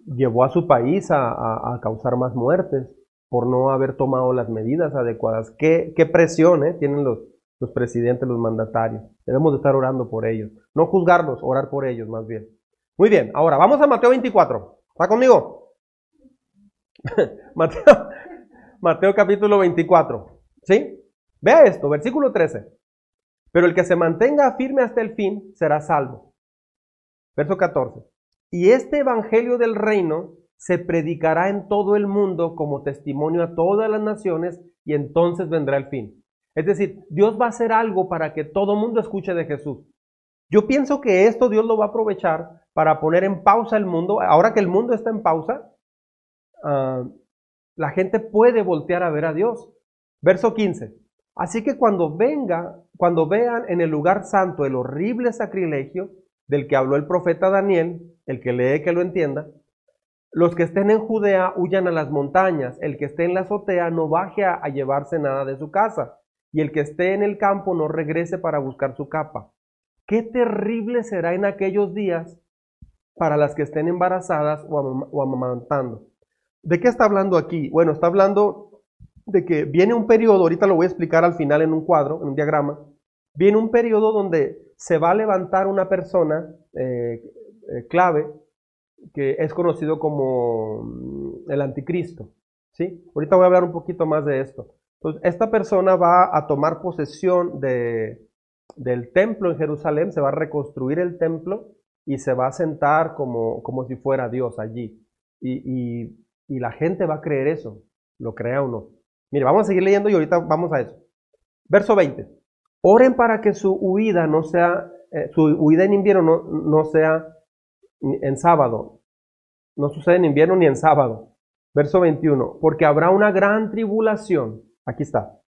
llevó a su país a, causar más muertes por no haber tomado las medidas adecuadas. ¿Qué, qué presión eh, tienen los, presidentes, los mandatarios? Debemos de estar orando por ellos. No juzgarlos, orar por ellos más bien. Muy bien, ahora vamos a Mateo 24. ¿Está conmigo? *laughs* Mateo, Mateo capítulo 24. ¿Sí? Vea esto, versículo 13. Pero el que se mantenga firme hasta el fin será salvo. Verso 14. Y este evangelio del reino se predicará en todo el mundo como testimonio a todas las naciones y entonces vendrá el fin. Es decir, Dios va a hacer algo para que todo el mundo escuche de Jesús. Yo pienso que esto Dios lo va a aprovechar para poner en pausa el mundo. Ahora que el mundo está en pausa, uh, la gente puede voltear a ver a Dios. Verso 15. Así que cuando venga, cuando vean en el lugar santo el horrible sacrilegio del que habló el profeta Daniel, el que lee que lo entienda, los que estén en Judea huyan a las montañas, el que esté en la azotea no baje a llevarse nada de su casa, y el que esté en el campo no regrese para buscar su capa. Qué terrible será en aquellos días para las que estén embarazadas o amamantando. ¿De qué está hablando aquí? Bueno, está hablando de que viene un periodo, ahorita lo voy a explicar al final en un cuadro, en un diagrama, viene un periodo donde se va a levantar una persona eh, eh, clave que es conocido como mm, el anticristo. ¿sí? Ahorita voy a hablar un poquito más de esto. Entonces, esta persona va a tomar posesión de, del templo en Jerusalén, se va a reconstruir el templo y se va a sentar como, como si fuera Dios allí. y y la gente va a creer eso, lo crea o no. Mire, vamos a seguir leyendo y ahorita vamos a eso. Verso 20. Oren para que su huida no sea, eh, su huida en invierno no, no sea en sábado. No sucede en invierno ni en sábado. Verso 21. Porque habrá una gran tribulación. Aquí está.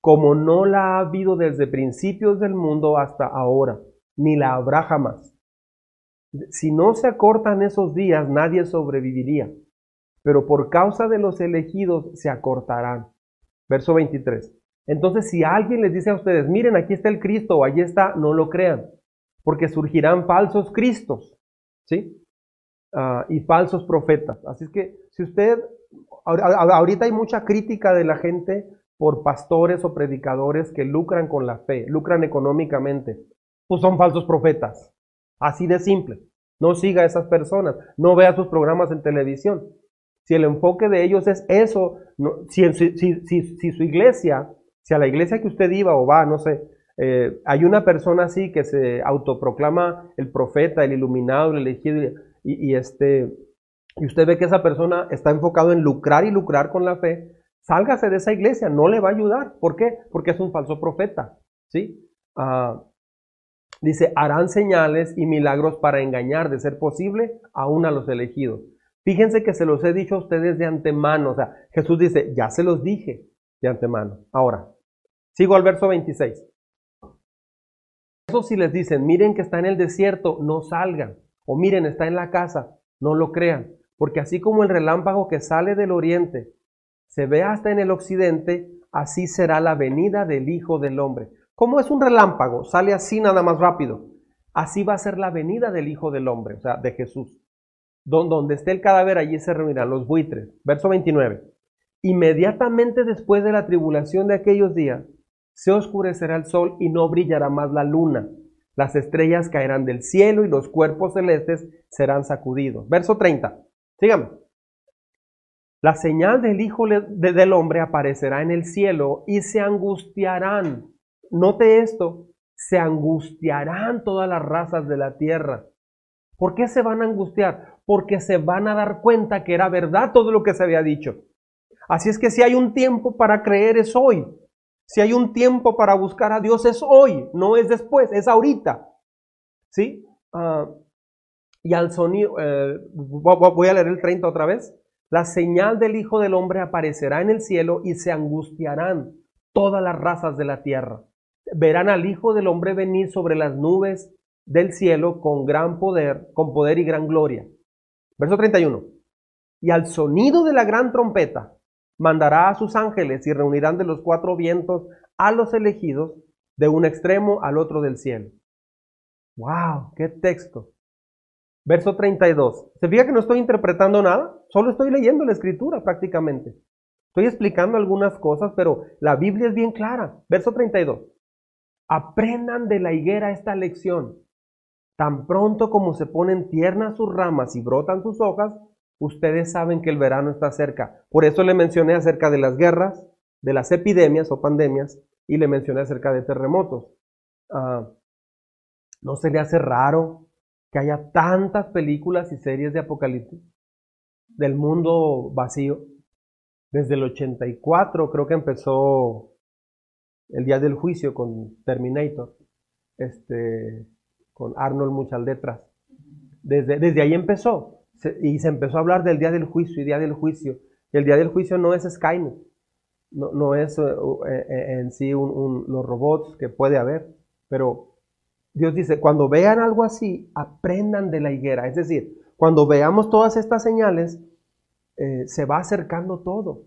Como no la ha habido desde principios del mundo hasta ahora, ni la habrá jamás. Si no se acortan esos días, nadie sobreviviría pero por causa de los elegidos se acortarán. Verso 23. Entonces, si alguien les dice a ustedes, miren, aquí está el Cristo o allí está, no lo crean, porque surgirán falsos Cristos, ¿sí? Ah, y falsos profetas. Así es que, si usted, ahorita hay mucha crítica de la gente por pastores o predicadores que lucran con la fe, lucran económicamente, pues son falsos profetas. Así de simple. No siga a esas personas, no vea sus programas en televisión. Si el enfoque de ellos es eso, si, su iglesia, si a la iglesia que usted iba o va, no sé, eh, hay una persona así que se autoproclama el profeta, el iluminado, el elegido, y, este, y usted ve que esa persona está enfocado en lucrar y lucrar con la fe, sálgase de esa iglesia, no le va a ayudar. ¿Por qué? Porque es un falso profeta. ¿sí? Ah, dice, harán señales y milagros para engañar, de ser posible, aún a los elegidos. Fíjense que se los he dicho a ustedes de antemano. O sea, Jesús dice, ya se los dije de antemano. Ahora, sigo al verso 26. Eso si les dicen, miren que está en el desierto, no salgan. O miren, está en la casa, no lo crean. Porque así como el relámpago que sale del oriente se ve hasta en el occidente, así será la venida del Hijo del Hombre. ¿Cómo es un relámpago? Sale así nada más rápido. Así va a ser la venida del Hijo del Hombre, o sea, de Jesús. Donde esté el cadáver, allí se reunirán los buitres. Verso 29. Inmediatamente después de la tribulación de aquellos días, se oscurecerá el sol y no brillará más la luna. Las estrellas caerán del cielo y los cuerpos celestes serán sacudidos. Verso 30. Sígame. La señal del Hijo del Hombre aparecerá en el cielo y se angustiarán. Note esto, se angustiarán todas las razas de la tierra. ¿Por qué se van a angustiar? Porque se van a dar cuenta que era verdad todo lo que se había dicho. Así es que si hay un tiempo para creer es hoy. Si hay un tiempo para buscar a Dios es hoy, no es después, es ahorita. ¿Sí? Ah, y al sonido, eh, voy a leer el 30 otra vez. La señal del Hijo del Hombre aparecerá en el cielo y se angustiarán todas las razas de la tierra. Verán al Hijo del Hombre venir sobre las nubes del cielo con gran poder, con poder y gran gloria. Verso 31. Y al sonido de la gran trompeta mandará a sus ángeles y reunirán de los cuatro vientos a los elegidos de un extremo al otro del cielo. ¡Wow! ¡Qué texto! Verso 32. ¿Se fija que no estoy interpretando nada? Solo estoy leyendo la escritura prácticamente. Estoy explicando algunas cosas, pero la Biblia es bien clara. Verso 32. Aprendan de la higuera esta lección. Tan pronto como se ponen tiernas sus ramas y brotan sus hojas, ustedes saben que el verano está cerca. Por eso le mencioné acerca de las guerras, de las epidemias o pandemias, y le mencioné acerca de terremotos. Ah, ¿No se le hace raro que haya tantas películas y series de apocalipsis? Del mundo vacío. Desde el 84 creo que empezó el día del juicio con Terminator, este, con Arnold muchas letras. Desde, desde ahí empezó. y se empezó a hablar del día del juicio y día del juicio. Y el día del juicio no es Skynet. No, no es eh, eh, en sí los robots que puede haber. Pero Dios dice, cuando vean algo así, aprendan de la higuera. Es decir, cuando veamos todas estas señales, eh, se va acercando todo.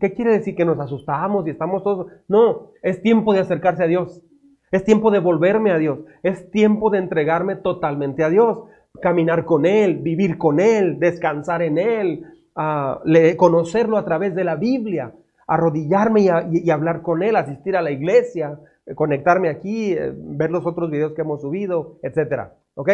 ¿qué quiere decir? Que nos asustamos y estamos todos... No, es tiempo de acercarse a Dios. Es tiempo de volverme a Dios. Es tiempo de entregarme totalmente a Dios. Caminar con Él, vivir con Él, descansar en Él, conocerlo a través de la Biblia, arrodillarme y, hablar con Él, asistir a la iglesia, conectarme aquí, eh, ver los otros videos que hemos subido, etc. ¿Ok?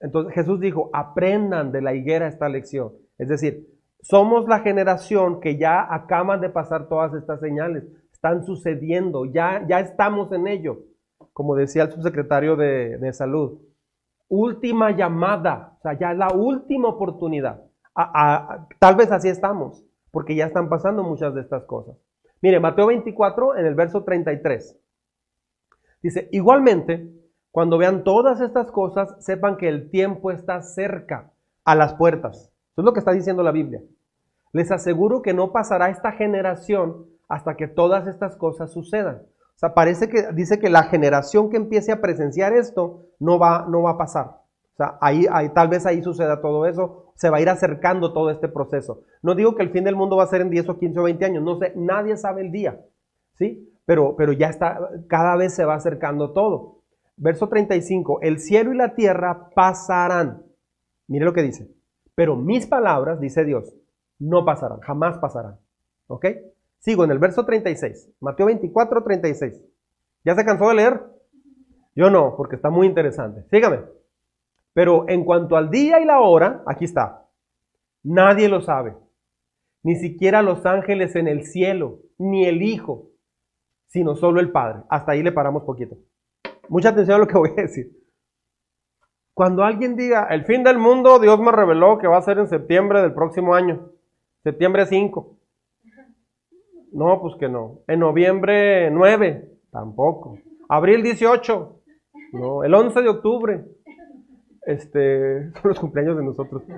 Entonces Jesús dijo, aprendan de la higuera esta lección. Es decir, somos la generación que ya acaban de pasar todas estas señales, están sucediendo, ya, ya estamos en ello, como decía el subsecretario de, salud. Última llamada, o sea, ya la última oportunidad. tal vez así estamos, porque ya están pasando muchas de estas cosas. Mire, Mateo 24 en el verso 33. Dice, igualmente, cuando vean todas estas cosas, sepan que el tiempo está cerca, a las puertas es lo que está diciendo la Biblia. Les aseguro que no pasará esta generación hasta que todas estas cosas sucedan. O sea, parece que dice que la generación que empiece a presenciar esto no va, no va a pasar. O sea, ahí, ahí, tal vez ahí suceda todo eso, se va a ir acercando todo este proceso. No digo que el fin del mundo va a ser en 10 o 15 o 20 años, no sé, nadie sabe el día, ¿sí? Pero, pero ya está, cada vez se va acercando todo. Verso 35, el cielo y la tierra pasarán. Mire lo que dice. Pero mis palabras, dice Dios, no pasarán, jamás pasarán. ¿Ok? Sigo en el verso 36, Mateo 24, 36. ¿Ya se cansó de leer? Yo no, porque está muy interesante. Sígame. Pero en cuanto al día y la hora, aquí está. Nadie lo sabe. Ni siquiera los ángeles en el cielo, ni el Hijo, sino solo el Padre. Hasta ahí le paramos poquito. Mucha atención a lo que voy a decir. Cuando alguien diga, el fin del mundo, Dios me reveló que va a ser en septiembre del próximo año, septiembre 5. No, pues que no. En noviembre 9, tampoco. Abril 18, no. El 11 de octubre, este, *laughs* son los cumpleaños de nosotros. *laughs*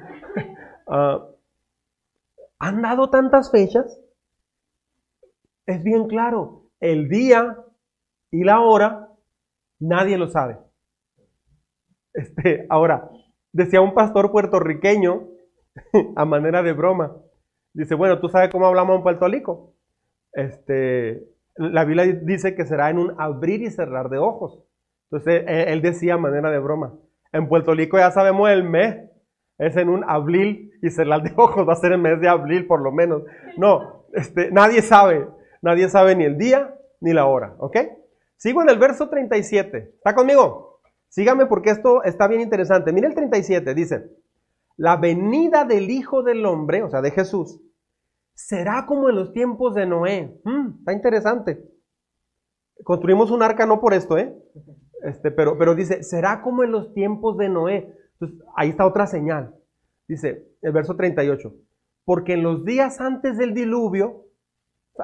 Ah, ¿Han dado tantas fechas? Es bien claro, el día y la hora, nadie lo sabe. Este, ahora, decía un pastor puertorriqueño, *laughs* a manera de broma, dice, bueno, ¿tú sabes cómo hablamos en Puerto? Este, la Biblia dice que será en un abrir y cerrar de ojos. Entonces, e, él decía manera de broma, en Puerto Rico ya sabemos el mes, es en un abril y cerrar de *laughs* ojos, va a ser el mes de abril por lo menos. No, este, nadie sabe, nadie sabe ni el día ni la hora, ¿ok? Sigo en el verso 37. ¿Está conmigo? Sígame porque esto está bien interesante. Mire el 37, dice, la venida del Hijo del Hombre, o sea, de Jesús, será como en los tiempos de Noé. Mm, está interesante. Construimos un arca no por esto, ¿eh? Este, pero, pero dice, será como en los tiempos de Noé. Entonces, ahí está otra señal. Dice el verso 38, porque en los días antes del diluvio,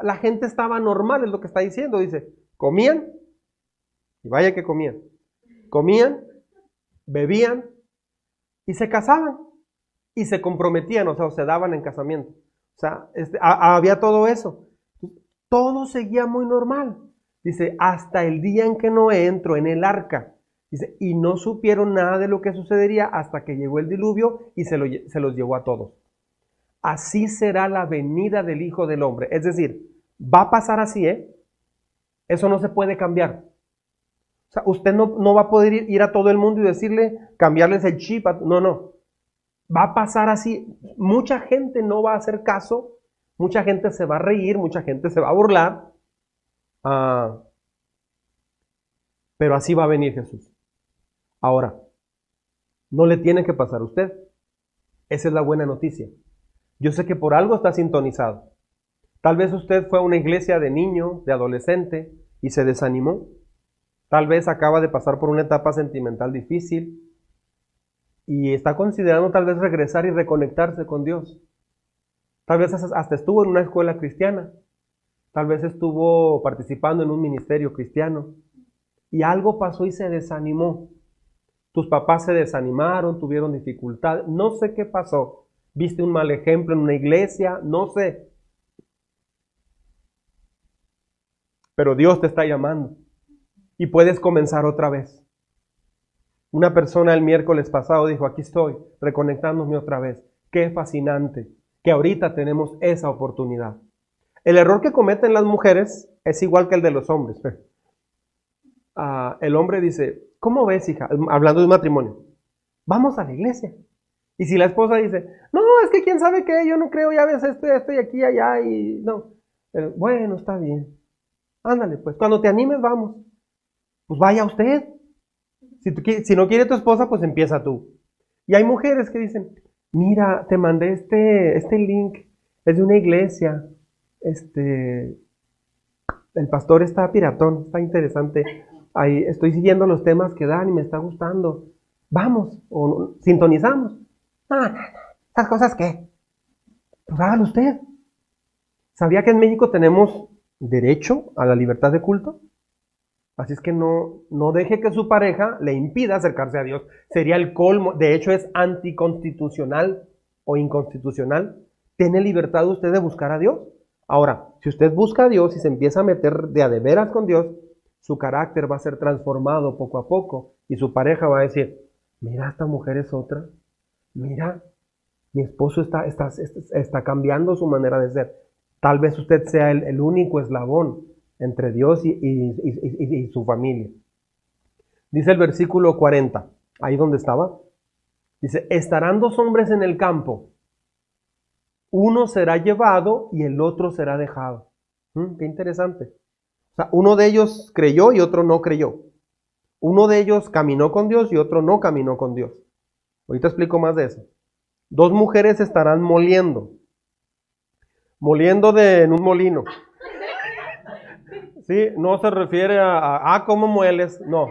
la gente estaba normal, es lo que está diciendo. Dice, comían, y vaya que comían comían, bebían y se casaban y se comprometían, o sea, se daban en casamiento. O sea, este, había todo eso. Todo seguía muy normal. Dice, hasta el día en que Noé entró en el arca. Dice, y no supieron nada de lo que sucedería hasta que llegó el diluvio y se, se los llevó a todos. Así será la venida del Hijo del Hombre. Es decir, va a pasar así, ¿eh? Eso no se puede cambiar. O sea, usted no, va a poder ir, a todo el mundo y decirle, cambiarles el chip. No, no. Va a pasar así. Mucha gente no va a hacer caso Mucha gente se va a reír, mucha gente se va a burlar. Ah, pero así va a venir Jesús. Ahora, no le tiene que pasar a usted. Esa es la buena noticia. Yo sé que por algo está sintonizado. Tal vez usted fue a una iglesia de niño, de adolescente, y se desanimó. Tal vez acaba de pasar por una etapa sentimental difícil y está considerando tal vez regresar y reconectarse con Dios. Tal vez hasta estuvo en una escuela cristiana. Tal vez estuvo participando en un ministerio cristiano. Y algo pasó y se desanimó. Tus papás se desanimaron, tuvieron dificultad. No sé qué pasó. Viste un mal ejemplo en una iglesia, no sé. Pero Dios te está llamando y puedes comenzar otra vez. Una persona el miércoles pasado dijo, aquí estoy, reconectándome otra vez. Qué fascinante que ahorita tenemos esa oportunidad. El error que cometen las mujeres es igual que el de los hombres. *laughs* Ah, el hombre dice, ¿cómo ves, hija? Hablando de matrimonio, vamos a la iglesia. Y si la esposa dice, no, es que quién sabe qué, yo no creo, ya ves, estoy, estoy aquí, allá, y no. bueno, está bien. Ándale, pues, cuando te animes, vamos. Pues vaya usted. Si, no quiere tu esposa, pues empieza tú. Y hay mujeres que dicen, mira, te mandé este, este link, es de una iglesia, este, el pastor está piratón, está interesante. Ahí estoy siguiendo los temas que dan y me está gustando. Vamos, o sintonizamos. Ah, ¿Estas cosas qué? Pues hágalo usted. ¿Sabía que en México tenemos derecho a la libertad de culto? Así es que no, no deje que su pareja le impida acercarse a Dios. Sería el colmo, de hecho es anticonstitucional o inconstitucional. ¿Tiene libertad usted de buscar a Dios? Ahora, si usted busca a Dios y se empieza a meter de a de veras con Dios, su carácter va a ser transformado poco a poco y su pareja va a decir, mira, esta mujer es otra, mira, mi esposo está, está, está cambiando su manera de ser. Tal vez usted sea el, el único eslabón entre Dios y, su familia. Dice el versículo 40, ahí donde estaba. Dice, estarán dos hombres en el campo, uno será llevado y el otro será dejado. Mm, qué interesante. O sea, uno de ellos creyó y otro no creyó. Uno de ellos caminó con Dios y otro no caminó con Dios. Ahorita explico más de eso. Dos mujeres estarán moliendo. Moliendo de, en un molino. ¿Sí? No se refiere a, ah, ¿cómo mueles? No,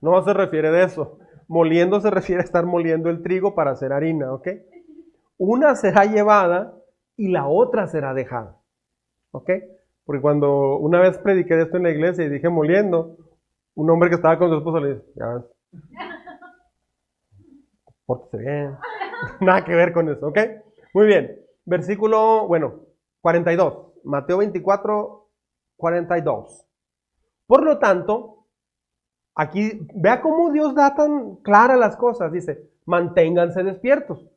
no se refiere de eso. Moliendo se refiere a estar moliendo el trigo para hacer harina, ¿ok? Una será llevada y la otra será dejada, ¿ok? Porque cuando una vez prediqué esto en la iglesia y dije moliendo, un hombre que estaba con su esposa le dice, ya, pórtese bien. *laughs* Nada que ver con eso, ¿ok? Muy bien. Versículo, bueno, 42. Mateo 24, 42. Por lo tanto, aquí vea cómo Dios da tan claras las cosas. Dice, manténganse despiertos,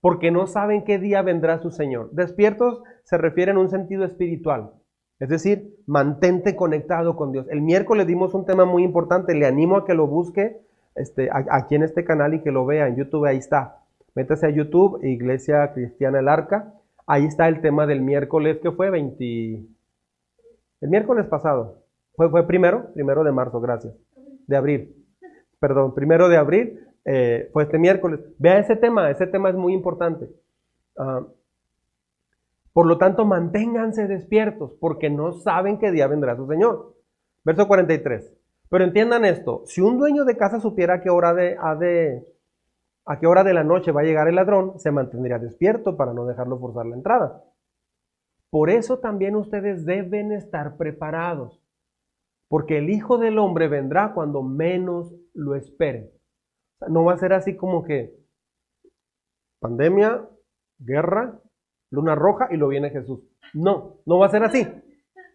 porque no saben qué día vendrá su Señor. Despiertos se refiere en un sentido espiritual. Es decir, mantente conectado con Dios. El miércoles dimos un tema muy importante, le animo a que lo busque este, aquí en este canal y que lo vea en YouTube, ahí está. Métase a YouTube, Iglesia Cristiana El Arca. Ahí está el tema del miércoles que fue 20, el miércoles pasado. Fue, fue primero, primero de marzo, gracias. De abril. Perdón, primero de abril eh, fue este miércoles. Vea ese tema, ese tema es muy importante. Ah, por lo tanto, manténganse despiertos, porque no saben qué día vendrá su Señor. Verso 43. Pero entiendan esto, si un dueño de casa supiera a qué hora de, de, a qué hora de la noche va a llegar el ladrón, se mantendría despierto para no dejarlo forzar la entrada. Por eso también ustedes deben estar preparados, porque el Hijo del Hombre vendrá cuando menos lo esperen. no va a ser así como que pandemia, guerra, luna roja y lo viene Jesús. No, no va a ser así.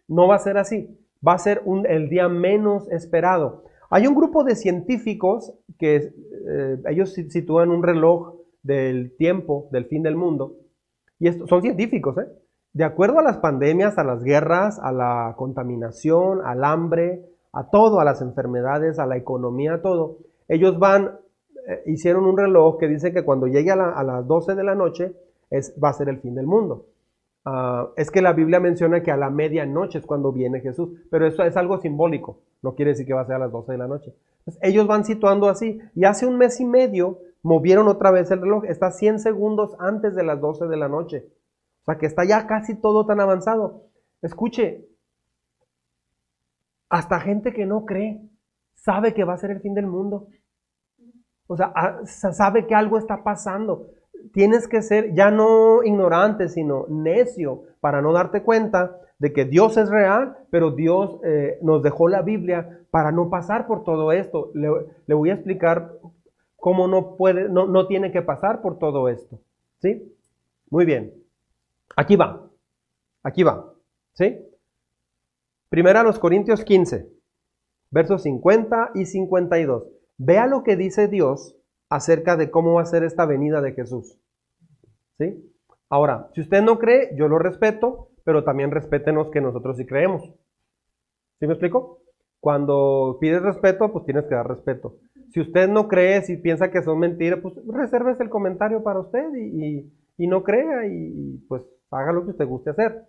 No va a ser así. Va a ser el día menos esperado. Hay un grupo de científicos que eh, ellos sitúan un reloj del tiempo, del fin del mundo. Y esto, son científicos, ¿eh? De acuerdo a las pandemias, a las guerras, a la contaminación, al hambre, a todo, a las enfermedades, a la economía, a todo, ellos van, eh, hicieron un reloj que dice que cuando llegue a, las 12 de la noche es, va a ser el fin del mundo. Ah, es que la Biblia menciona que a la medianoche es cuando viene Jesús, pero eso es algo simbólico, no quiere decir que va a ser a las 12 de la noche. ellos van situando así, y hace un mes y medio movieron otra vez el reloj, está 100 segundos antes de las 12 de la noche, sea que está ya casi todo tan avanzado. Escuche, hasta gente que no cree sabe que va a ser el fin del mundo. O sea, ah, sabe que algo está pasando tienes que ser ya no ignorante, sino necio para no darte cuenta de que Dios es real, pero Dios eh, nos dejó la Biblia para no pasar por todo esto. Le, voy a explicar cómo no puede, no, no tiene que pasar por todo esto. ¿Sí? Muy bien. Aquí va. Aquí va. ¿Sí? Primera los Corintios 15, versos 50 y 52. Vea lo que dice Dios acerca de cómo va a ser esta venida de Jesús. ¿Sí? Ahora, si usted no cree, yo lo respeto, pero también respétenos que nosotros sí creemos. ¿Sí me explico? Cuando pides respeto, pues tienes que dar respeto. Si usted no cree, si piensa que son mentiras, pues resérvese el comentario para usted y, no crea y pues haga lo que usted guste hacer.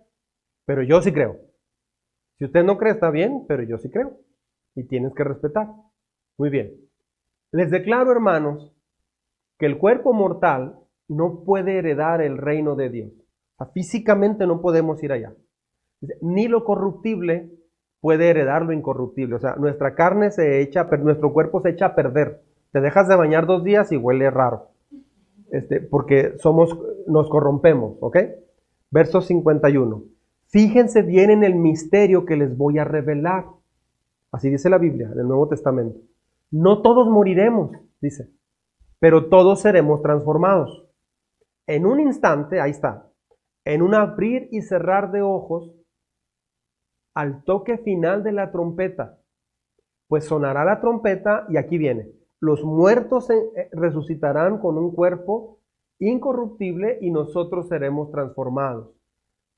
Pero yo sí creo. Si usted no cree, está bien, pero yo sí creo. Y tienes que respetar. Muy bien. Les declaro, hermanos, que el cuerpo mortal no puede heredar el reino de Dios. físicamente no podemos ir allá. Ni lo corruptible puede heredar lo incorruptible. O sea, nuestra carne se echa, nuestro cuerpo se echa a perder. Te dejas de bañar dos días y huele raro. Este, porque somos, nos corrompemos, ¿ok? Verso 51. Fíjense bien en el misterio que les voy a revelar. Así dice la Biblia, en el Nuevo Testamento. No todos moriremos, dice, pero todos seremos transformados. En un instante, ahí está, en un abrir y cerrar de ojos, al toque final de la trompeta, pues sonará la trompeta y aquí viene, los muertos eh, resucitarán con un cuerpo incorruptible y nosotros seremos transformados.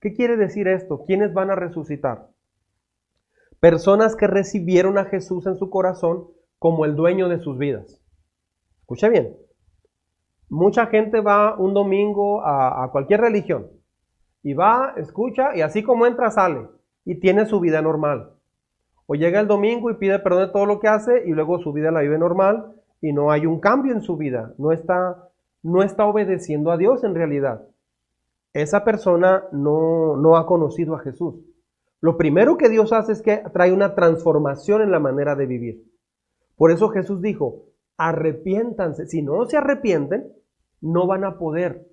¿Qué quiere decir esto? ¿Quiénes van a resucitar? Personas que recibieron a Jesús en su corazón como el dueño de sus vidas. Escuche bien. Mucha gente va un domingo a, cualquier religión y va, escucha y así como entra sale y tiene su vida normal. O llega el domingo y pide perdón de todo lo que hace y luego su vida la vive normal y no hay un cambio en su vida. No está, no está obedeciendo a Dios en realidad. Esa persona no, no ha conocido a Jesús. Lo primero que Dios hace es que trae una transformación en la manera de vivir. Por eso Jesús dijo, arrepiéntanse. Si no se arrepienten, no van a poder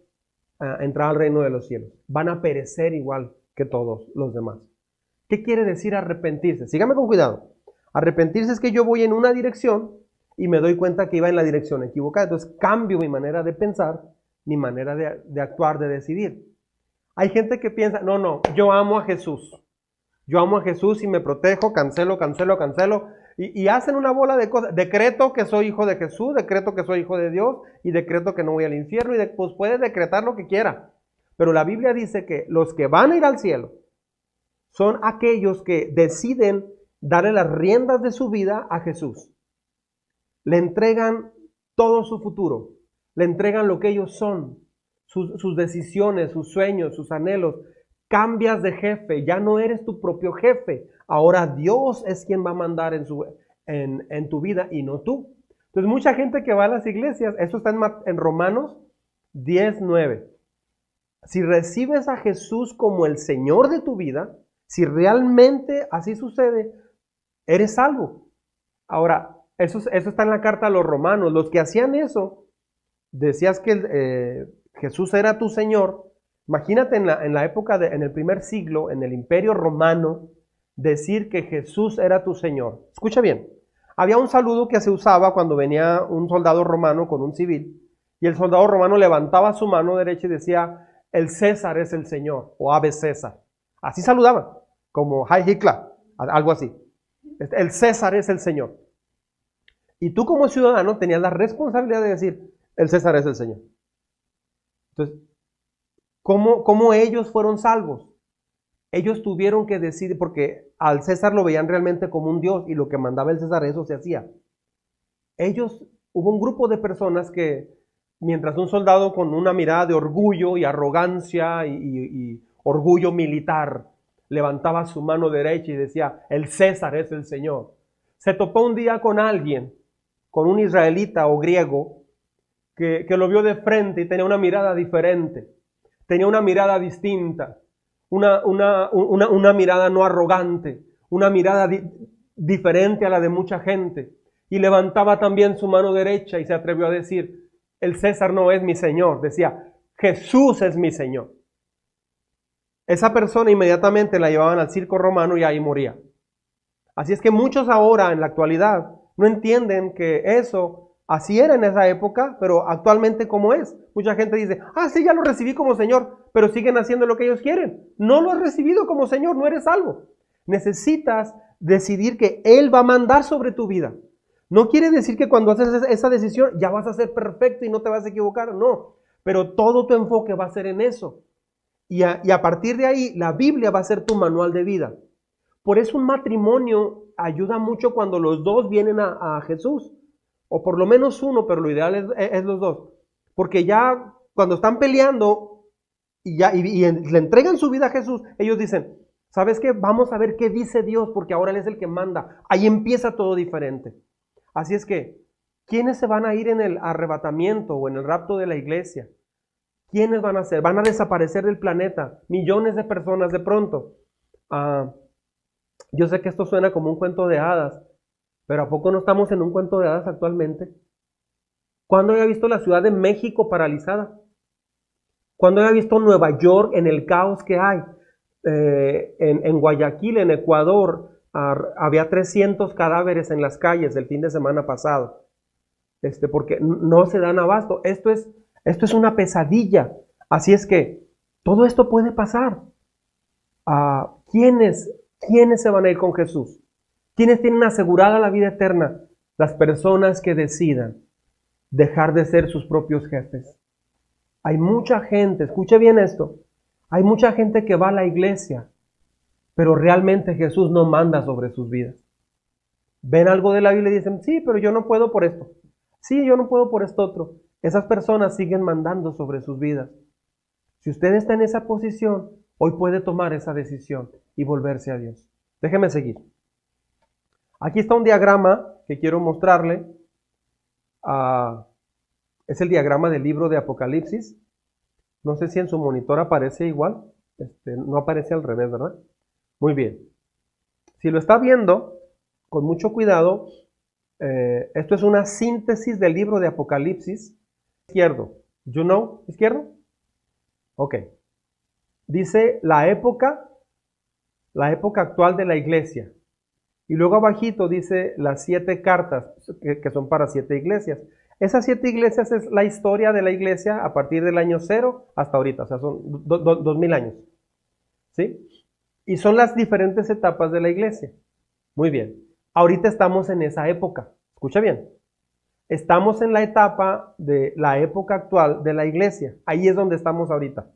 ah, entrar al reino de los cielos. Van a perecer igual que todos los demás. ¿Qué quiere decir arrepentirse? Sígame con cuidado. Arrepentirse es que yo voy en una dirección y me doy cuenta que iba en la dirección equivocada. Entonces cambio mi manera de pensar, mi manera de, de actuar, de decidir. Hay gente que piensa, no, no, yo amo a Jesús. Yo amo a Jesús y me protejo, cancelo, cancelo, cancelo. Y, hacen una bola de cosas. Decreto que soy hijo de Jesús, decreto que soy hijo de Dios y decreto que no voy al infierno y pues puede decretar lo que quiera. Pero la Biblia dice que los que van a ir al cielo son aquellos que deciden darle las riendas de su vida a Jesús. Le entregan todo su futuro, le entregan lo que ellos son, sus, decisiones, sus sueños, sus anhelos. Cambias de jefe, ya no eres tu propio jefe, Ahora Dios es quien va a mandar en, su, en, tu vida y no tú. Entonces mucha gente que va a las iglesias, eso está en, en Romanos 10, 9. Si recibes a Jesús como el Señor de tu vida, si realmente así sucede, eres salvo. Ahora, eso, está en la carta a los romanos. Los que hacían eso, decías que eh, Jesús era tu Señor. Imagínate en la, época, de, en el primer siglo, en el imperio romano, decir que Jesús era tu Señor. Escucha bien. Había un saludo que se usaba cuando venía un soldado romano con un civil y el soldado romano levantaba su mano derecha y decía, el César es el Señor o Ave César. Así saludaban, como Hi Hitler, algo así. Este, el César es el Señor. Y tú como ciudadano tenías la responsabilidad de decir, el César es el Señor. Entonces, ¿cómo, cómo ellos fueron salvos? Ellos tuvieron que decidir, porque al César lo veían realmente como un dios y lo que mandaba el César eso se hacía. Ellos, hubo un grupo de personas que, mientras un soldado con una mirada de orgullo y arrogancia y, orgullo militar, levantaba su mano derecha y decía, el César es el Señor. Se topó un día con alguien, con un israelita o griego, que, lo vio de frente y tenía una mirada diferente, tenía una mirada distinta, una, una, mirada no arrogante, una mirada diferente a la de mucha gente. Y levantaba también su mano derecha y se atrevió a decir, el César no es mi Señor, decía, Jesús es mi Señor. Esa persona inmediatamente la llevaban al circo romano y ahí moría. Así es que muchos ahora, en la actualidad, no entienden que eso así era en esa época, pero actualmente como es. Mucha gente dice, ah, sí, ya lo recibí como Señor, pero siguen haciendo lo que ellos quieren. No lo has recibido como Señor, no eres salvo. Necesitas decidir que Él va a mandar sobre tu vida. No quiere decir que cuando haces esa decisión ya vas a ser perfecto y no te vas a equivocar, no. Pero todo tu enfoque va a ser en eso. Y a, partir de ahí, la Biblia va a ser tu manual de vida. Por eso un matrimonio ayuda mucho cuando los dos vienen a, Jesús. O por lo menos uno, pero lo ideal es, los dos. Porque ya cuando están peleando y, le entregan su vida a Jesús, ellos dicen, ¿sabes qué? Vamos a ver qué dice Dios, porque ahora Él es el que manda. Ahí empieza todo diferente. Así es que, ¿quiénes se van a ir en el arrebatamiento o en el rapto de la iglesia? ¿Quiénes van a ser? Van a desaparecer del planeta. Millones de personas de pronto. Ah, yo sé que esto suena como un cuento de hadas, pero ¿a poco no estamos en un cuento de hadas actualmente? ¿Cuándo había visto la Ciudad de México paralizada? ¿Cuándo había visto Nueva York en el caos que hay? Eh, en, Guayaquil, en Ecuador, había 300 cadáveres en las calles el fin de semana pasado. Este, porque no se dan abasto. Esto es esto es una pesadilla. Así es que todo esto puede pasar. Ah, ¿quiénes, ¿Quiénes se van a ir con Jesús? ¿Quiénes tienen asegurada la vida eterna? Las personas que decidan dejar de ser sus propios jefes. Hay mucha gente, escuche bien esto, hay mucha gente que va a la iglesia, pero realmente Jesús no manda sobre sus vidas. Ven algo de la Biblia y dicen, sí, pero yo no puedo por esto. Sí, yo no puedo por esto otro. Esas personas siguen mandando sobre sus vidas. Si usted está en esa posición, hoy puede tomar esa decisión y volverse a Dios. Déjeme seguir. Aquí está un diagrama que quiero mostrarle. Ah, es el diagrama del libro de Apocalipsis. No sé si en su monitor aparece igual. Este, no aparece al revés, ¿verdad? Muy bien. Si lo está viendo, con mucho cuidado, eh, esto es una síntesis del libro de Apocalipsis izquierdo. You know, izquierdo. Ok. Dice la época, la época actual de la iglesia. Y luego abajito dice las siete cartas que, son para siete iglesias. Esas siete iglesias es la historia de la iglesia a partir del año cero hasta ahorita, o sea, son dos mil años. ¿Sí? Y son las diferentes etapas de la iglesia. Muy bien. Ahorita estamos en esa época. Escucha bien. Estamos en la etapa de la época actual de la iglesia. Ahí es donde estamos ahorita.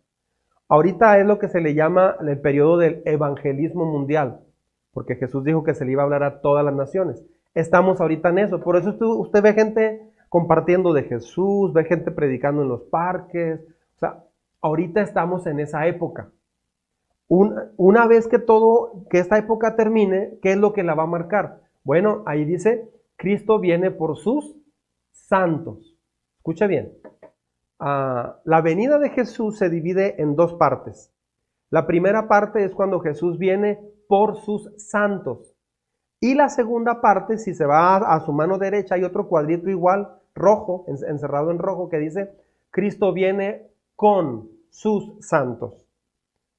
Ahorita es lo que se le llama el periodo del evangelismo mundial, porque Jesús dijo que se le iba a hablar a todas las naciones. Estamos ahorita en eso. Por eso usted, ve gente compartiendo de Jesús, ve gente predicando en los parques. O sea, ahorita estamos en esa época. una vez que todo, que esta época termine, ¿qué es lo que la va a marcar? Bueno, ahí dice, Cristo viene por sus santos. Escucha bien. Ah, la venida de Jesús se divide en dos partes. La primera parte es cuando Jesús viene por sus santos. Y la segunda parte, si se va a, su mano derecha, hay otro cuadrito igual, rojo, encerrado en rojo, que dice, Cristo viene con sus santos.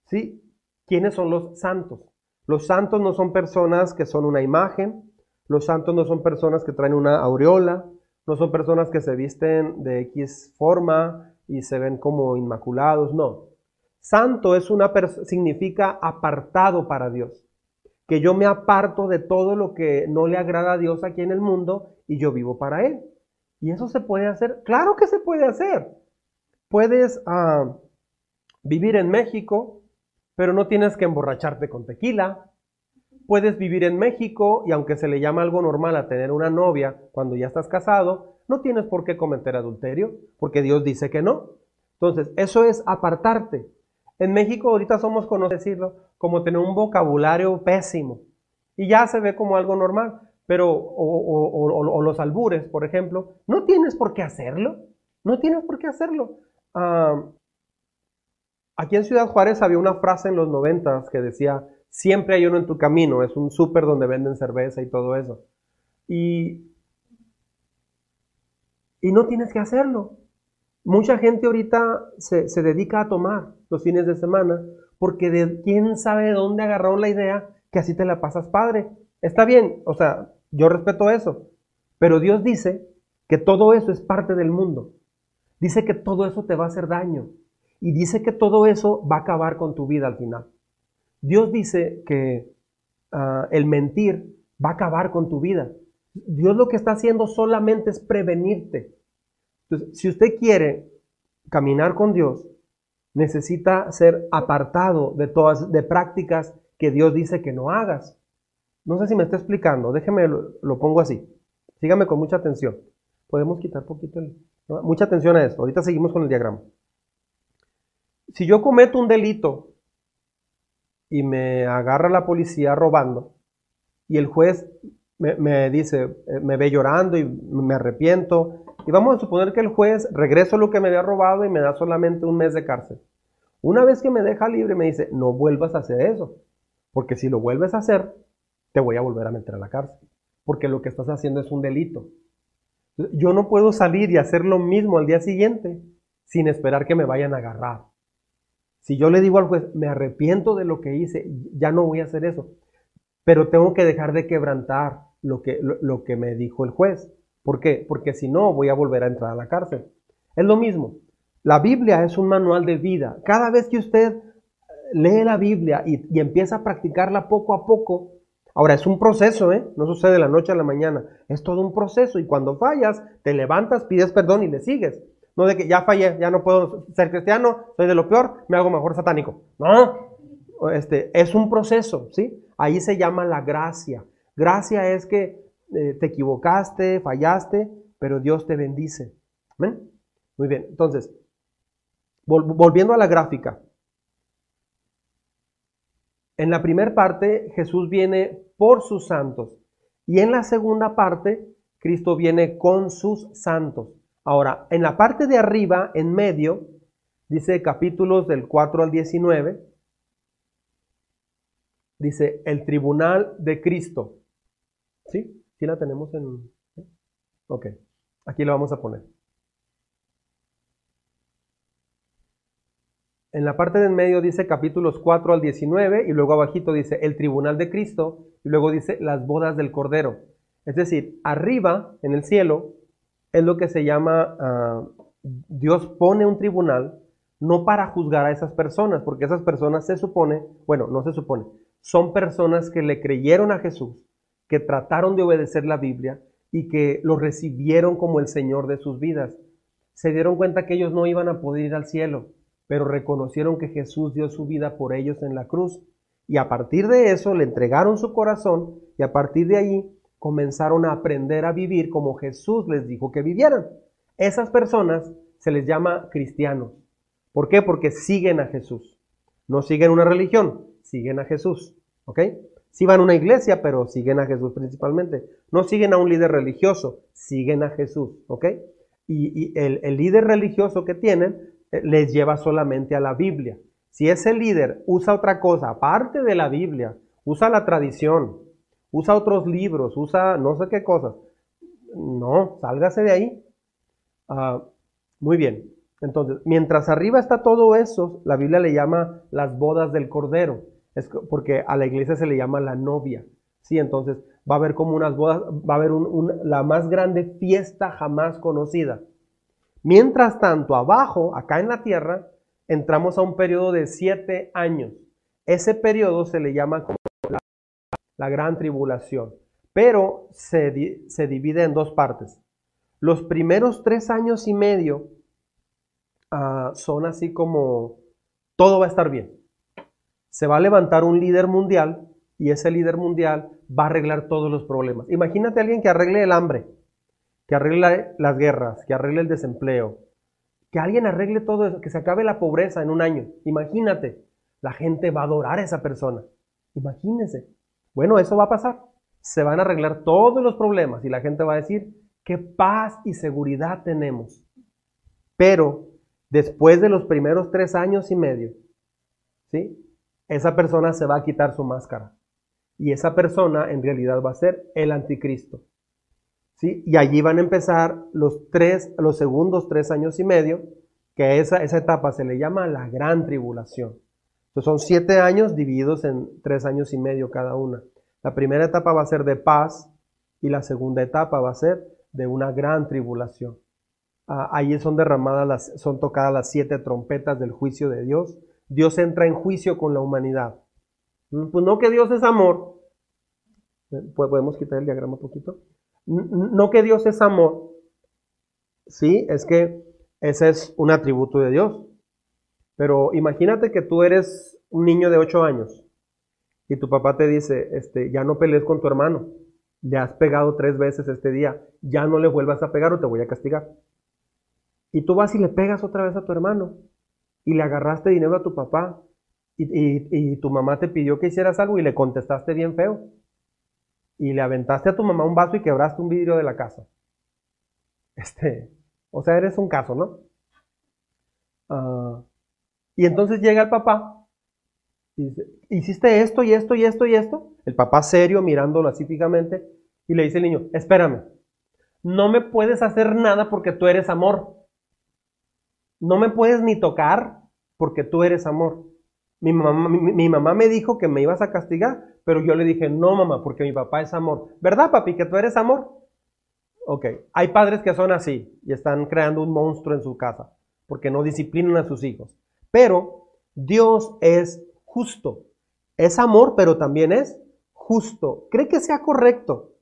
¿Sí? ¿Quiénes son los santos? Los santos no son personas que son una imagen, los santos no son personas que traen una aureola, no son personas que se visten de X forma y se ven como inmaculados, no. Santo es una significa apartado para Dios. Que yo me aparto de todo lo que no le agrada a Dios aquí en el mundo y yo vivo para Él. ¿Y eso se puede hacer? Claro que se puede hacer. Puedes ah, vivir en México, pero no tienes que emborracharte con tequila, puedes vivir en México y aunque se le llama algo normal a tener una novia cuando ya estás casado, no tienes por qué cometer adulterio, porque Dios dice que no. Entonces, eso es apartarte. En México ahorita somos conocidos decirlo como tener un vocabulario pésimo y ya se ve como algo normal, pero o, los albures, por ejemplo, no tienes por qué hacerlo, no tienes por qué hacerlo. Ah, aquí en Ciudad Juárez había una frase en los noventas que decía, siempre hay uno en tu camino, es un súper donde venden cerveza y todo eso. Y, y no tienes que hacerlo. Mucha gente ahorita se, se, dedica a tomar los fines de semana porque de quién sabe de dónde agarraron la idea que así te la pasas padre. Está bien, o sea, yo respeto eso, pero Dios dice que todo eso es parte del mundo. Dice que todo eso te va a hacer daño y dice que todo eso va a acabar con tu vida al final. Dios dice que ah, el mentir va a acabar con tu vida. Dios lo que está haciendo solamente es prevenirte. Entonces, si usted quiere caminar con Dios, necesita ser apartado de todas de prácticas que Dios dice que no hagas. No sé si me está explicando, déjeme lo, pongo así. Sígame con mucha atención. Podemos quitar poquito el, mucha atención a esto. Ahorita seguimos con el diagrama. Si yo cometo un delito y me agarra la policía robando y el juez me, dice, eh, me ve llorando y me arrepiento, y vamos a suponer que el juez regreso lo que me había robado y me da solamente un mes de cárcel. Una vez que me deja libre me dice, no vuelvas a hacer eso, porque si lo vuelves a hacer, te voy a volver a meter a la cárcel, porque lo que estás haciendo es un delito. Yo no puedo salir y hacer lo mismo al día siguiente sin esperar que me vayan a agarrar. Si yo le digo al juez, me arrepiento de lo que hice, ya no voy a hacer eso, pero tengo que dejar de quebrantar lo que, lo, que me dijo el juez. ¿Por qué? Porque si no, voy a volver a entrar a la cárcel. Es lo mismo. La Biblia es un manual de vida. Cada vez que usted lee la Biblia y, y empieza a practicarla poco a poco, Ahora, es un proceso, ¿eh? No sucede de la noche a la mañana. Es todo un proceso y cuando fallas, te levantas, pides perdón y le sigues. No de que ya fallé, ya no puedo ser cristiano, soy de lo peor, me hago mejor satánico. No, este, es un proceso, ¿sí? Ahí se llama la gracia. Gracia es que eh, te equivocaste, fallaste, pero Dios te bendice. Muy bien, entonces, volviendo a la gráfica. En la primera parte, Jesús viene por sus santos. Y en la segunda parte, Cristo viene con sus santos. Ahora, en la parte de arriba, en medio, dice capítulos del 4 al 19, dice el tribunal de Cristo. ¿Sí? ¿Sí la tenemos en... Ok, aquí lo vamos a poner. En la parte del medio dice capítulos 4 al 19 y luego abajito dice el tribunal de Cristo y luego dice las bodas del Cordero. Es decir, arriba en el cielo es lo que se llama, ah, Dios pone un tribunal no para juzgar a esas personas, porque esas personas se supone, bueno, no se supone, son personas que le creyeron a Jesús, que trataron de obedecer la Biblia y que lo recibieron como el Señor de sus vidas. Se dieron cuenta que ellos no iban a poder ir al cielo pero reconocieron que Jesús dio su vida por ellos en la cruz. Y a partir de eso le entregaron su corazón y a partir de ahí comenzaron a aprender a vivir como Jesús les dijo que vivieran. Esas personas se les llama cristianos. ¿Por qué? Porque siguen a Jesús. No siguen una religión, siguen a Jesús. ¿Ok? Sí van a una iglesia, pero siguen a Jesús principalmente. No siguen a un líder religioso, siguen a Jesús. ¿Ok? Y, el, líder religioso que tienen eh, les lleva solamente a la Biblia. Si ese líder usa otra cosa aparte de la Biblia, usa la tradición, usa otros libros, usa no sé qué cosas, no, sálgase de ahí. Ah, muy bien. Entonces, mientras arriba está todo eso, la Biblia le llama las bodas del Cordero, es porque a la iglesia se le llama la novia. Sí, entonces va a haber como unas bodas, va a haber la más grande fiesta jamás conocida. Mientras tanto, abajo, acá en la tierra, entramos a un periodo de siete años. Ese periodo se le llama como la, gran tribulación, pero se, se, divide en dos partes. Los primeros tres años y medio ah, son así como todo va a estar bien. Se va a levantar un líder mundial y ese líder mundial va a arreglar todos los problemas. Imagínate a alguien que arregle el hambre que arregle las guerras, que arregle el desempleo, Que alguien arregle todo eso, que se acabe la pobreza en un año. Imagínate, la gente va a adorar a esa persona. Imagínense. Bueno, eso va a pasar. Se van a arreglar todos los problemas y la gente va a decir, qué paz y seguridad tenemos. Pero después de los primeros tres años y medio, ¿sí? Esa persona se va a quitar su máscara. Y esa persona en realidad va a ser el anticristo. ¿sí? Y allí van a empezar los, tres, los segundos tres años y medio, que esa, esa etapa se le llama la gran tribulación. Entonces son siete años divididos en tres años y medio cada una. La primera etapa va a ser de paz y la segunda etapa va a ser de una gran tribulación. Ah, ahí son derramadas las, son tocadas las siete trompetas del juicio de Dios. Dios entra en juicio con la humanidad. Mm, pues no que Dios es amor. Eh, ¿Podemos quitar el diagrama un poquito? No que Dios es amor. Sí, es que ese es un atributo de Dios. Pero imagínate que tú eres un niño de 8 años y tu papá te dice, este, ya no pelees con tu hermano. Le has pegado tres veces este día. Ya no le vuelvas a pegar o te voy a castigar. Y tú vas y le pegas otra vez a tu hermano y le agarraste dinero a tu papá y, tu mamá te pidió que hicieras algo y le contestaste bien feo. Y le aventaste a tu mamá un vaso y quebraste un vidrio de la casa. Este, o sea, eres un caso, ¿no? Ah, y entonces llega el papá y dice, hiciste esto y esto y esto y esto. El papá serio mirándolo así fijamente y le dice al niño, espérame, no me puedes hacer nada porque tú eres amor. No me puedes ni tocar porque tú eres amor. Mi mamá, mi, mamá, me dijo que me ibas a castigar, pero yo le dije, no mamá, porque mi papá es amor. ¿Verdad, papi, que tú eres amor? Ok, hay padres que son así y están creando un monstruo en su casa porque no disciplinan a sus hijos. Pero Dios es justo. Es amor, pero también es justo. ¿Cree que sea correcto?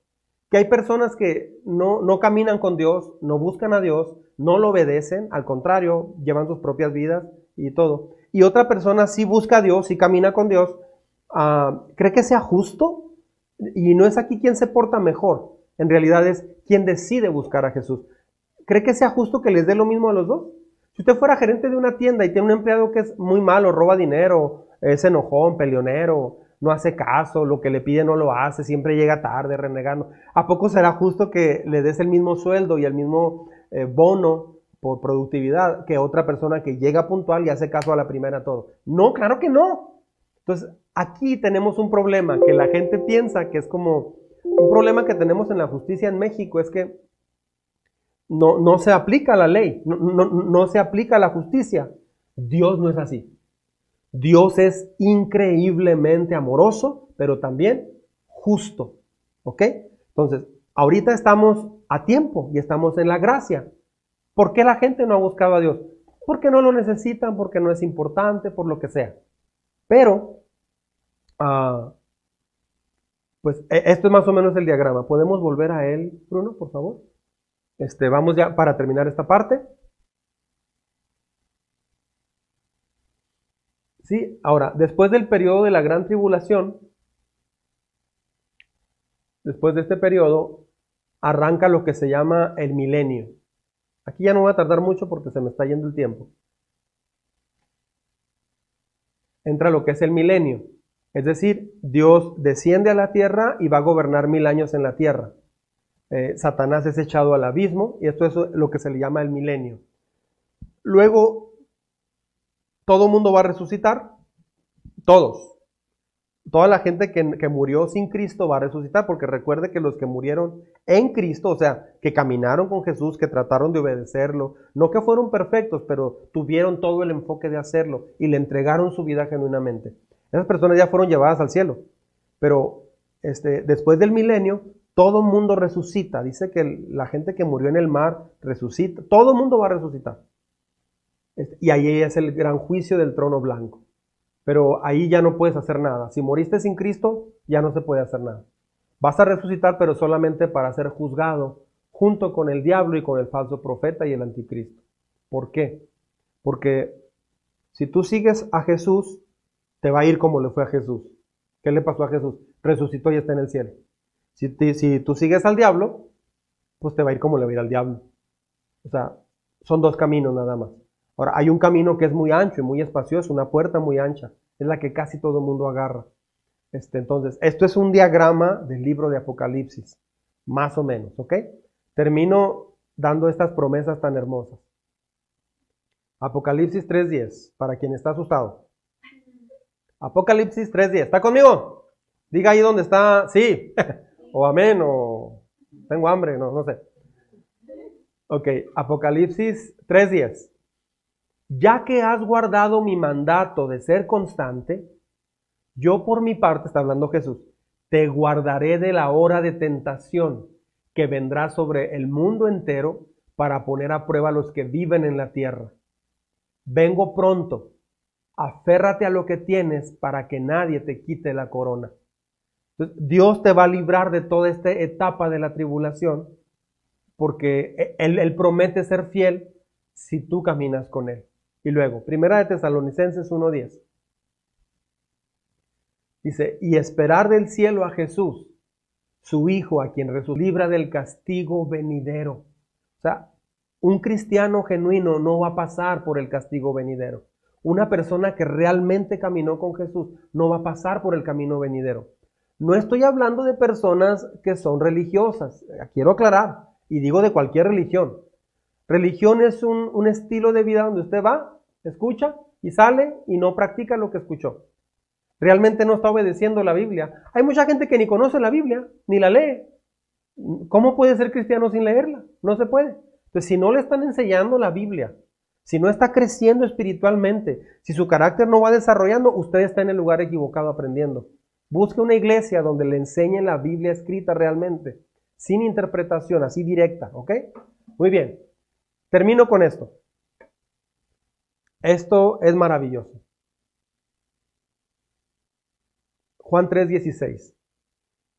Que hay personas que no, no caminan con Dios, no buscan a Dios, no lo obedecen, al contrario, llevan sus propias vidas y todo. Y otra persona sí busca a Dios, sí camina con Dios, ah, ¿cree que sea justo? Y no es aquí quien se porta mejor, en realidad es quien decide buscar a Jesús. ¿Cree que sea justo que les dé lo mismo a los dos? Si usted fuera gerente de una tienda y tiene un empleado que es muy malo, roba dinero, es enojón, peleonero, no hace caso, lo que le pide no lo hace, siempre llega tarde, renegando, ¿a poco será justo que le des el mismo sueldo y el mismo eh, bono por productividad que otra persona que llega puntual y hace caso a la primera todo? No, claro que no. Entonces, aquí tenemos un problema que la gente piensa que es como un problema que tenemos en la justicia en México, es que no, no se aplica la ley, no, no, se aplica la justicia. Dios no es así. Dios es increíblemente amoroso, pero también justo. ¿Ok? Entonces, ahorita estamos a tiempo y estamos en la gracia. ¿Por qué la gente no ha buscado a Dios? Porque no lo necesitan, porque no es importante, por lo que sea. Pero, ah, pues e, esto es más o menos el diagrama. ¿Podemos volver a él, Bruno, por favor? Este, vamos ya para terminar esta parte. Sí, ahora, después del periodo de la gran tribulación, después de este periodo, arranca lo que se llama el milenio. Aquí ya no voy a tardar mucho porque se me está yendo el tiempo. Entra lo que es el milenio. Es decir, Dios desciende a la tierra y va a gobernar mil años en la tierra. Eh, Satanás es echado al abismo y esto es lo que se le llama el milenio. Luego, todo mundo va a resucitar, todos. Toda la gente que, que, murió sin Cristo va a resucitar, porque recuerde que los que murieron en Cristo, o sea, que caminaron con Jesús, que trataron de obedecerlo, no que fueron perfectos, pero tuvieron todo el enfoque de hacerlo y le entregaron su vida genuinamente. Esas personas ya fueron llevadas al cielo. Pero este, después del milenio, todo mundo resucita. Dice que la gente que murió en el mar resucita. Todo mundo va a resucitar. Este, y ahí es el gran juicio del trono blanco. Pero ahí ya no puedes hacer nada. Si moriste sin Cristo, ya no se puede hacer nada. Vas a resucitar, pero solamente para ser juzgado junto con el diablo y con el falso profeta y el anticristo. ¿Por qué? Porque si tú sigues a Jesús, te va a ir como le fue a Jesús. ¿Qué le pasó a Jesús? Resucitó y está en el cielo. Si, tú sigues al diablo, pues te va a ir como le va a ir al diablo. O sea, son dos caminos nada más. Ahora, hay un camino que es muy ancho y muy espacioso, una puerta muy ancha, es la que casi todo el mundo agarra. Este, entonces, esto es un diagrama del libro de Apocalipsis, más o menos, ¿ok? Termino dando estas promesas tan hermosas. Apocalipsis 3.10, para quien está asustado. Apocalipsis 3.10, ¿está conmigo? Diga ahí donde está, sí, *laughs* o amén, o tengo hambre, no, sé. Ok, Apocalipsis 3.10. Ya que has guardado mi mandato de ser constante, yo por mi parte, está hablando Jesús, te guardaré de la hora de tentación que vendrá sobre el mundo entero para poner a prueba a los que viven en la tierra. Vengo pronto, aférrate a lo que tienes para que nadie te quite la corona. Dios te va a librar de toda esta etapa de la tribulación porque él, él promete ser fiel si tú caminas con Él. Y luego, Primera de Tesalonicenses 1.10. Dice, y esperar del cielo a Jesús, su Hijo, a quien libra del castigo venidero. O sea, un cristiano genuino no va a pasar por el castigo venidero. Una persona que realmente caminó con Jesús no va a pasar por el camino venidero. No estoy hablando de personas que son religiosas, quiero aclarar, y digo de cualquier religión. Religión es un, un estilo de vida donde usted va, escucha y sale y no practica lo que escuchó. Realmente no está obedeciendo la Biblia. Hay mucha gente que ni conoce la Biblia, ni la lee. ¿Cómo puede ser cristiano sin leerla? No se puede. Entonces, si no le están enseñando la Biblia, si no está creciendo espiritualmente, si su carácter no va desarrollando, usted está en el lugar equivocado aprendiendo. Busque una iglesia donde le enseñen la Biblia escrita realmente, sin interpretación, así directa, ¿ok? Muy bien. Termino con esto. Esto es maravilloso. Juan 3:16.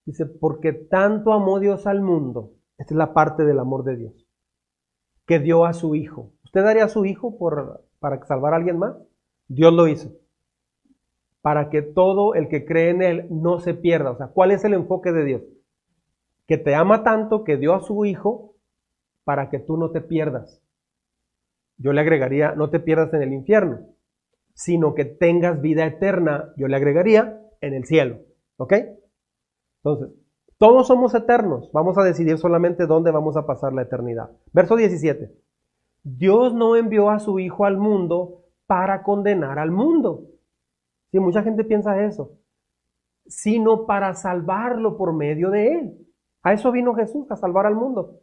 Dice, porque tanto amó Dios al mundo, esta es la parte del amor de Dios, que dio a su Hijo. ¿Usted daría a su Hijo por, para salvar a alguien más? Dios lo hizo. Para que todo el que cree en Él no se pierda. O sea, ¿cuál es el enfoque de Dios? Que te ama tanto que dio a su Hijo para que tú no te pierdas. Yo le agregaría, no te pierdas en el infierno, sino que tengas vida eterna. Yo le agregaría, en el cielo. ¿Ok? Entonces, todos somos eternos. Vamos a decidir solamente dónde vamos a pasar la eternidad. Verso 17. Dios no envió a su Hijo al mundo para condenar al mundo. Mucha gente piensa eso. Sino para salvarlo por medio de él. A eso vino Jesús, a salvar al mundo.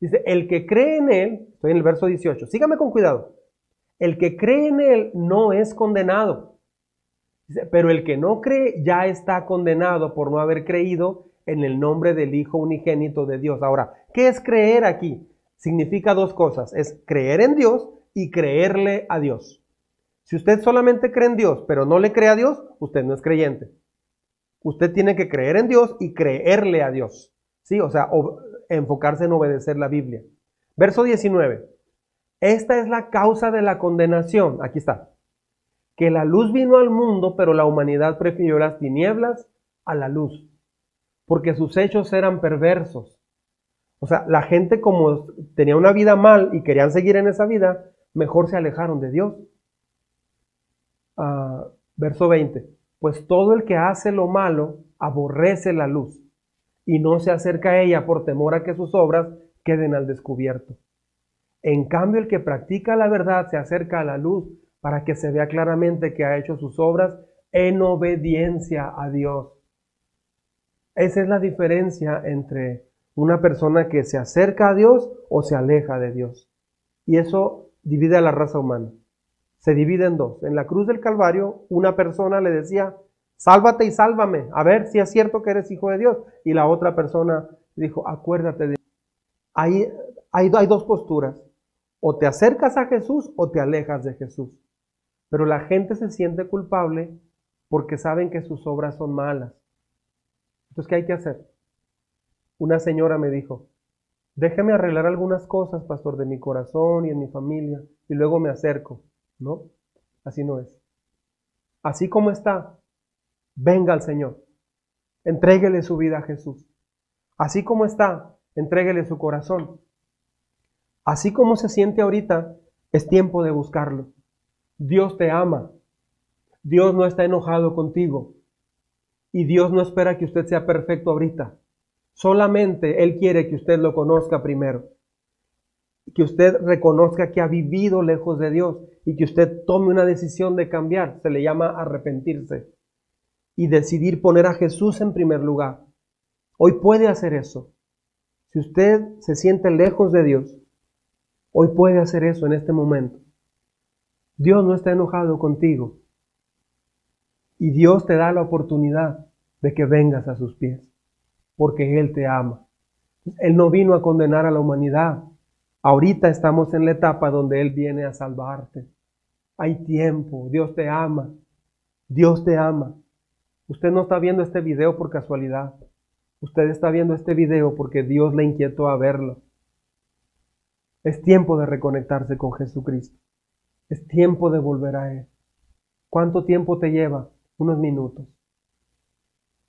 Dice, el que cree en él, estoy en el verso 18, sígame con cuidado. El que cree en él no es condenado pero el que no cree ya está condenado por no haber creído en el nombre del Hijo unigénito de Dios. Ahora, ¿qué es creer aquí? Significa dos cosas, es creer en Dios y creerle a Dios. Si usted solamente cree en Dios, pero no le cree a Dios, usted no es creyente. Usted tiene que creer en Dios y creerle a Dios. ¿Sí? O sea, enfocarse en obedecer la Biblia. Verso 19. Esta es la causa de la condenación. Aquí está que la luz vino al mundo, pero la humanidad prefirió las tinieblas a la luz, porque sus hechos eran perversos. O sea, la gente como tenía una vida mal y querían seguir en esa vida, mejor se alejaron de Dios. Ah, verso 20. Pues todo el que hace lo malo aborrece la luz y no se acerca a ella por temor a que sus obras queden al descubierto. En cambio, el que practica la verdad se acerca a la luz para que se vea claramente que ha hecho sus obras en obediencia a Dios. Esa es la diferencia entre una persona que se acerca a Dios o se aleja de Dios. Y eso divide a la raza humana. Se divide en dos. En la cruz del Calvario, una persona le decía, sálvate y sálvame, a ver si es cierto que eres hijo de Dios. Y la otra persona dijo, acuérdate de... Ahí hay, dos posturas. O te acercas a Jesús o te alejas de Jesús. Pero la gente se siente culpable porque saben que sus obras son malas. Entonces, ¿qué hay que hacer? Una señora me dijo, déjeme arreglar algunas cosas, pastor, de mi corazón y en mi familia, y luego me acerco. No, así no es. Así como está, venga al Señor. Entréguele su vida a Jesús. Así como está, entréguele su corazón. Así como se siente ahorita, es tiempo de buscarlo. Dios te ama. Dios no está enojado contigo. Y Dios no espera que usted sea perfecto ahorita. Solamente Él quiere que usted lo conozca primero. Que usted reconozca que ha vivido lejos de Dios y que usted tome una decisión de cambiar. Se le llama arrepentirse. Y decidir poner a Jesús en primer lugar. Hoy puede hacer eso. Si usted se siente lejos de Dios, hoy puede hacer eso en este momento. Dios no está enojado contigo. Y Dios te da la oportunidad de que vengas a sus pies, porque Él te ama. Él no vino a condenar a la humanidad. Ahorita estamos en la etapa donde Él viene a salvarte. Hay tiempo, Dios te ama, Dios te ama. Usted no está viendo este video por casualidad. Usted está viendo este video porque Dios le inquietó a verlo. Es tiempo de reconectarse con Jesucristo. Es tiempo de volver a Él. ¿Cuánto tiempo te lleva? Unos minutos.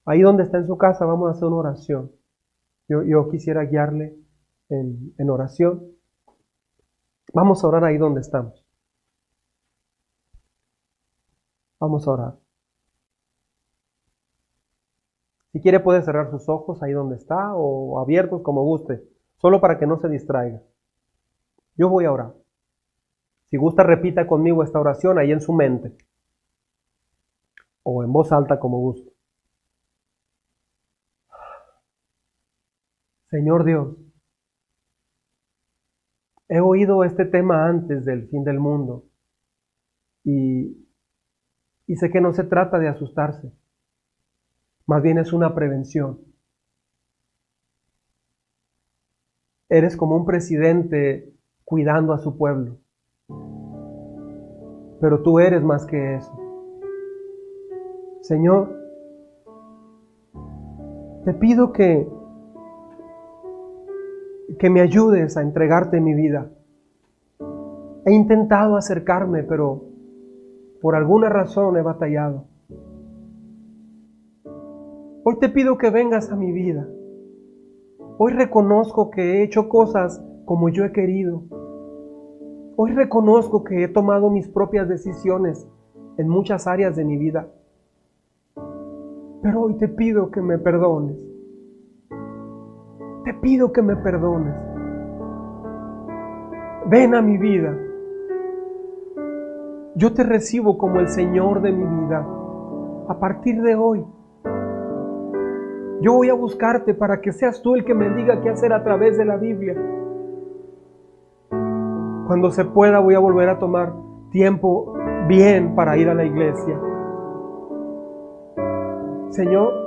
Ahí donde está en su casa vamos a hacer una oración. Yo, quisiera guiarle en, en oración. Vamos a orar ahí donde estamos. Vamos a orar. Si quiere puede cerrar sus ojos ahí donde está o abiertos como guste, solo para que no se distraiga. Yo voy a orar. Si gusta, repita conmigo esta oración ahí en su mente o en voz alta como guste. Señor Dios, he oído este tema antes del fin del mundo y, sé que no se trata de asustarse, más bien es una prevención. Eres como un presidente cuidando a su pueblo, pero tú eres más que eso. Señor, te pido que que me ayudes a entregarte mi vida. He intentado acercarme, pero por alguna razón he batallado. Hoy te pido que vengas a mi vida. Hoy reconozco que he hecho cosas como yo he querido. Hoy reconozco que he tomado mis propias decisiones en muchas áreas de mi vida. Pero hoy te pido que me perdones te pido que me perdones. Ven a mi vida. Yo te recibo como el Señor de mi vida. A partir de hoy, yo voy a buscarte para que seas tú el que me diga qué hacer a través de la Biblia. Cuando se pueda voy a volver a tomar tiempo bien para ir a la iglesia. Señor,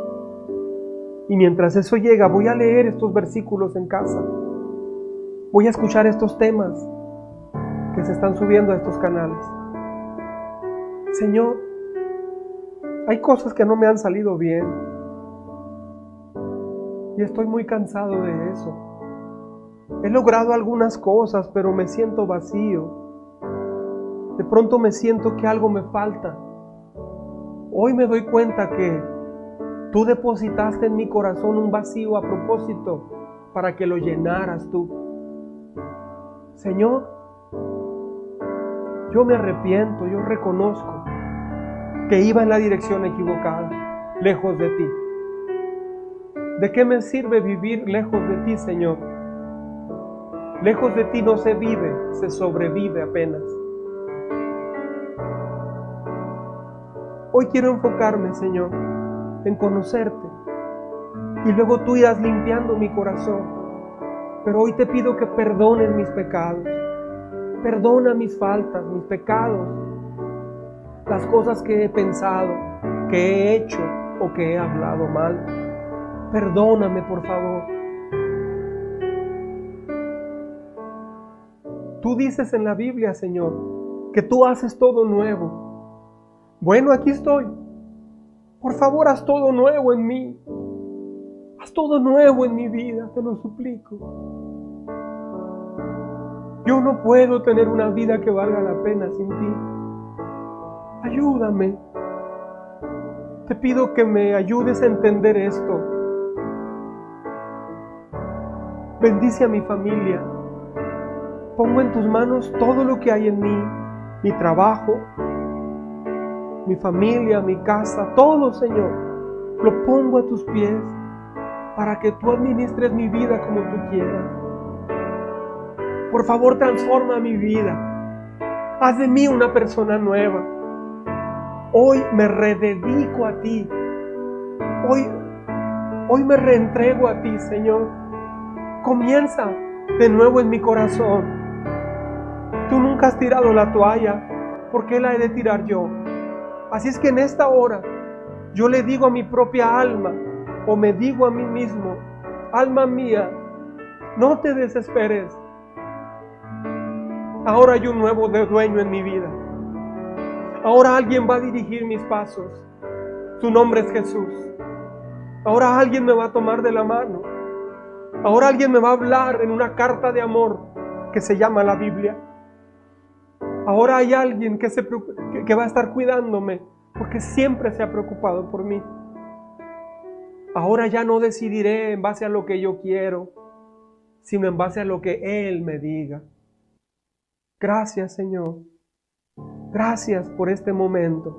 y mientras eso llega, voy a leer estos versículos en casa. Voy a escuchar estos temas que se están subiendo a estos canales. Señor, hay cosas que no me han salido bien. Y estoy muy cansado de eso. He logrado algunas cosas, pero me siento vacío. De pronto me siento que algo me falta. Hoy me doy cuenta que Tú depositaste en mi corazón un vacío a propósito para que lo llenaras tú. Señor, yo me arrepiento, yo reconozco que iba en la dirección equivocada, lejos de ti. ¿De qué me sirve vivir lejos de ti, Señor? Lejos de ti no se vive, se sobrevive apenas. Hoy quiero enfocarme, Señor, en conocerte. Y luego tú irás limpiando mi corazón. Pero hoy te pido que perdones mis pecados. Perdona mis faltas, mis pecados. Las cosas que he pensado, que he hecho o que he hablado mal. Perdóname, por favor. Tú dices en la Biblia, Señor, que tú haces todo nuevo. Bueno, aquí estoy. Por favor, haz todo nuevo en mí. Haz todo nuevo en mi vida, te lo suplico. Yo no puedo tener una vida que valga la pena sin ti. Ayúdame. Te pido que me ayudes a entender esto. Bendice a mi familia. Pongo en tus manos todo lo que hay en mí, mi trabajo, mi familia, mi casa, todo, Señor. Lo pongo a tus pies para que tú administres mi vida como tú quieras. Por favor, transforma mi vida. Haz de mí una persona nueva. Hoy me rededico a ti. Hoy, hoy me reentrego a ti, Señor. Comienza de nuevo en mi corazón. Tú nunca has tirado la toalla. ¿Por qué la he de tirar yo? Así es que en esta hora yo le digo a mi propia alma, o me digo a mí mismo, alma mía, no te desesperes. Ahora hay un nuevo dueño en mi vida. Ahora alguien va a dirigir mis pasos. Su nombre es Jesús. Ahora alguien me va a tomar de la mano. Ahora alguien me va a hablar en una carta de amor que se llama la Biblia. Ahora hay alguien que, va a estar cuidándome porque siempre se ha preocupado por mí. Ahora ya no decidiré en base a lo que yo quiero, sino en base a lo que Él me diga. Gracias Señor. Gracias por este momento.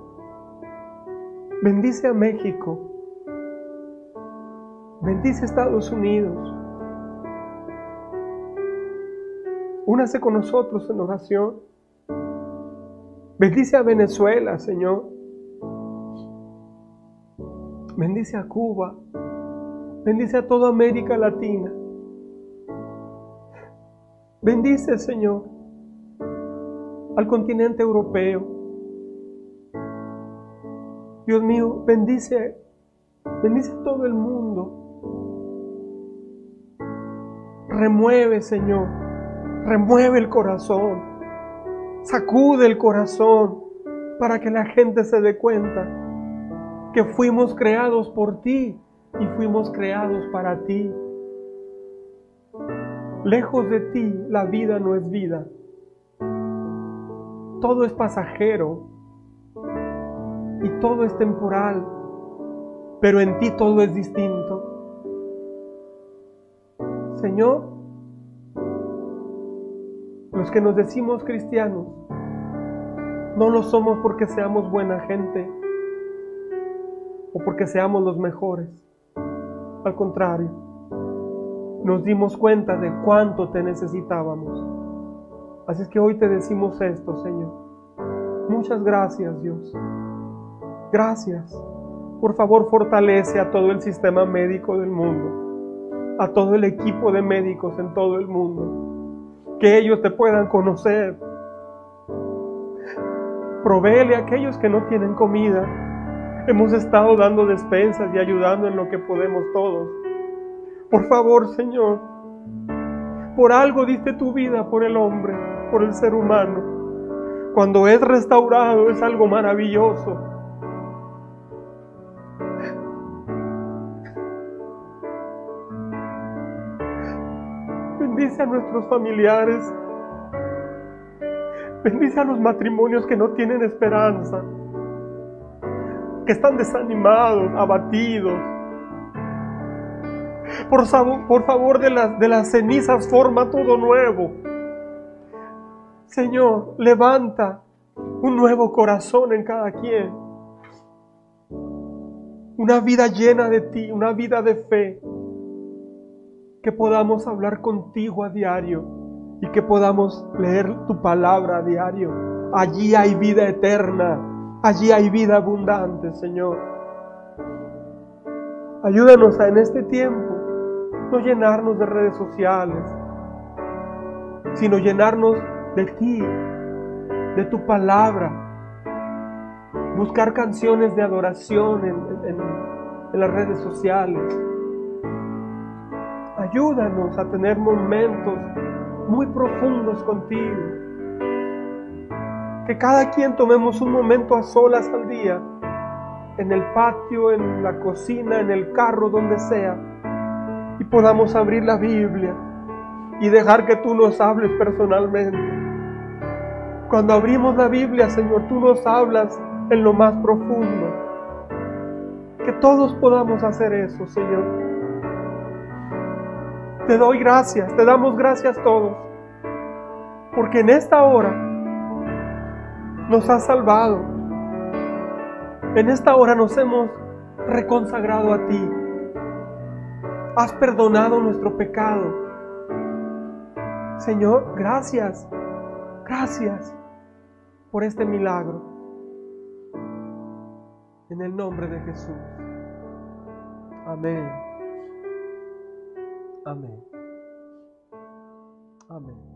Bendice a México. Bendice a Estados Unidos. Únase con nosotros en oración. Bendice a Venezuela, Señor. Bendice a Cuba. Bendice a toda América Latina. Bendice, Señor, al continente europeo. Dios mío, bendice, bendice a todo el mundo. Remueve, Señor, remueve el corazón, sacude el corazón para que la gente se dé cuenta que fuimos creados por ti y fuimos creados para ti. Lejos de ti la vida no es vida. Todo es pasajero y todo es temporal, pero en ti todo es distinto. Señor, los que nos decimos cristianos, no lo somos porque seamos buena gente, o porque seamos los mejores. Al contrario, nos dimos cuenta de cuánto te necesitábamos. Así es que hoy te decimos esto, Señor. Muchas gracias, Dios. Gracias. Por favor, fortalece a todo el sistema médico del mundo, a todo el equipo de médicos en todo el mundo, que ellos te puedan conocer. Provéele a aquellos que no tienen comida, Hemos estado dando despensas y ayudando en lo que podemos todos. Por favor, Señor, por algo diste tu vida por el hombre, por el ser humano. Cuando es restaurado es algo maravilloso. Bendice a nuestros familiares. Bendice a los matrimonios que no tienen esperanza que están desanimados, abatidos. Por, por favor, de las, de las cenizas forma todo nuevo. Señor, levanta un nuevo corazón en cada quien. Una vida llena de ti, una vida de fe. Que podamos hablar contigo a diario y que podamos leer tu palabra a diario. Allí hay vida eterna. Allí hay vida abundante, Señor. Ayúdanos a en este tiempo no llenarnos de redes sociales, sino llenarnos de ti, de tu palabra. Buscar canciones de adoración en, en las redes sociales. Ayúdanos a tener momentos muy profundos contigo que cada quien tomemos un momento a solas al día, en el patio, en la cocina, en el carro, donde sea, y podamos abrir la Biblia y dejar que tú nos hables personalmente. Cuando abrimos la Biblia, Señor, tú nos hablas en lo más profundo. Que todos podamos hacer eso, Señor. Te doy gracias, te damos gracias todos porque en esta hora nos has salvado. En esta hora nos hemos reconsagrado a ti. Has perdonado nuestro pecado. Señor, gracias. Gracias por este milagro. En el nombre de Jesús. Amén. Amén. Amén.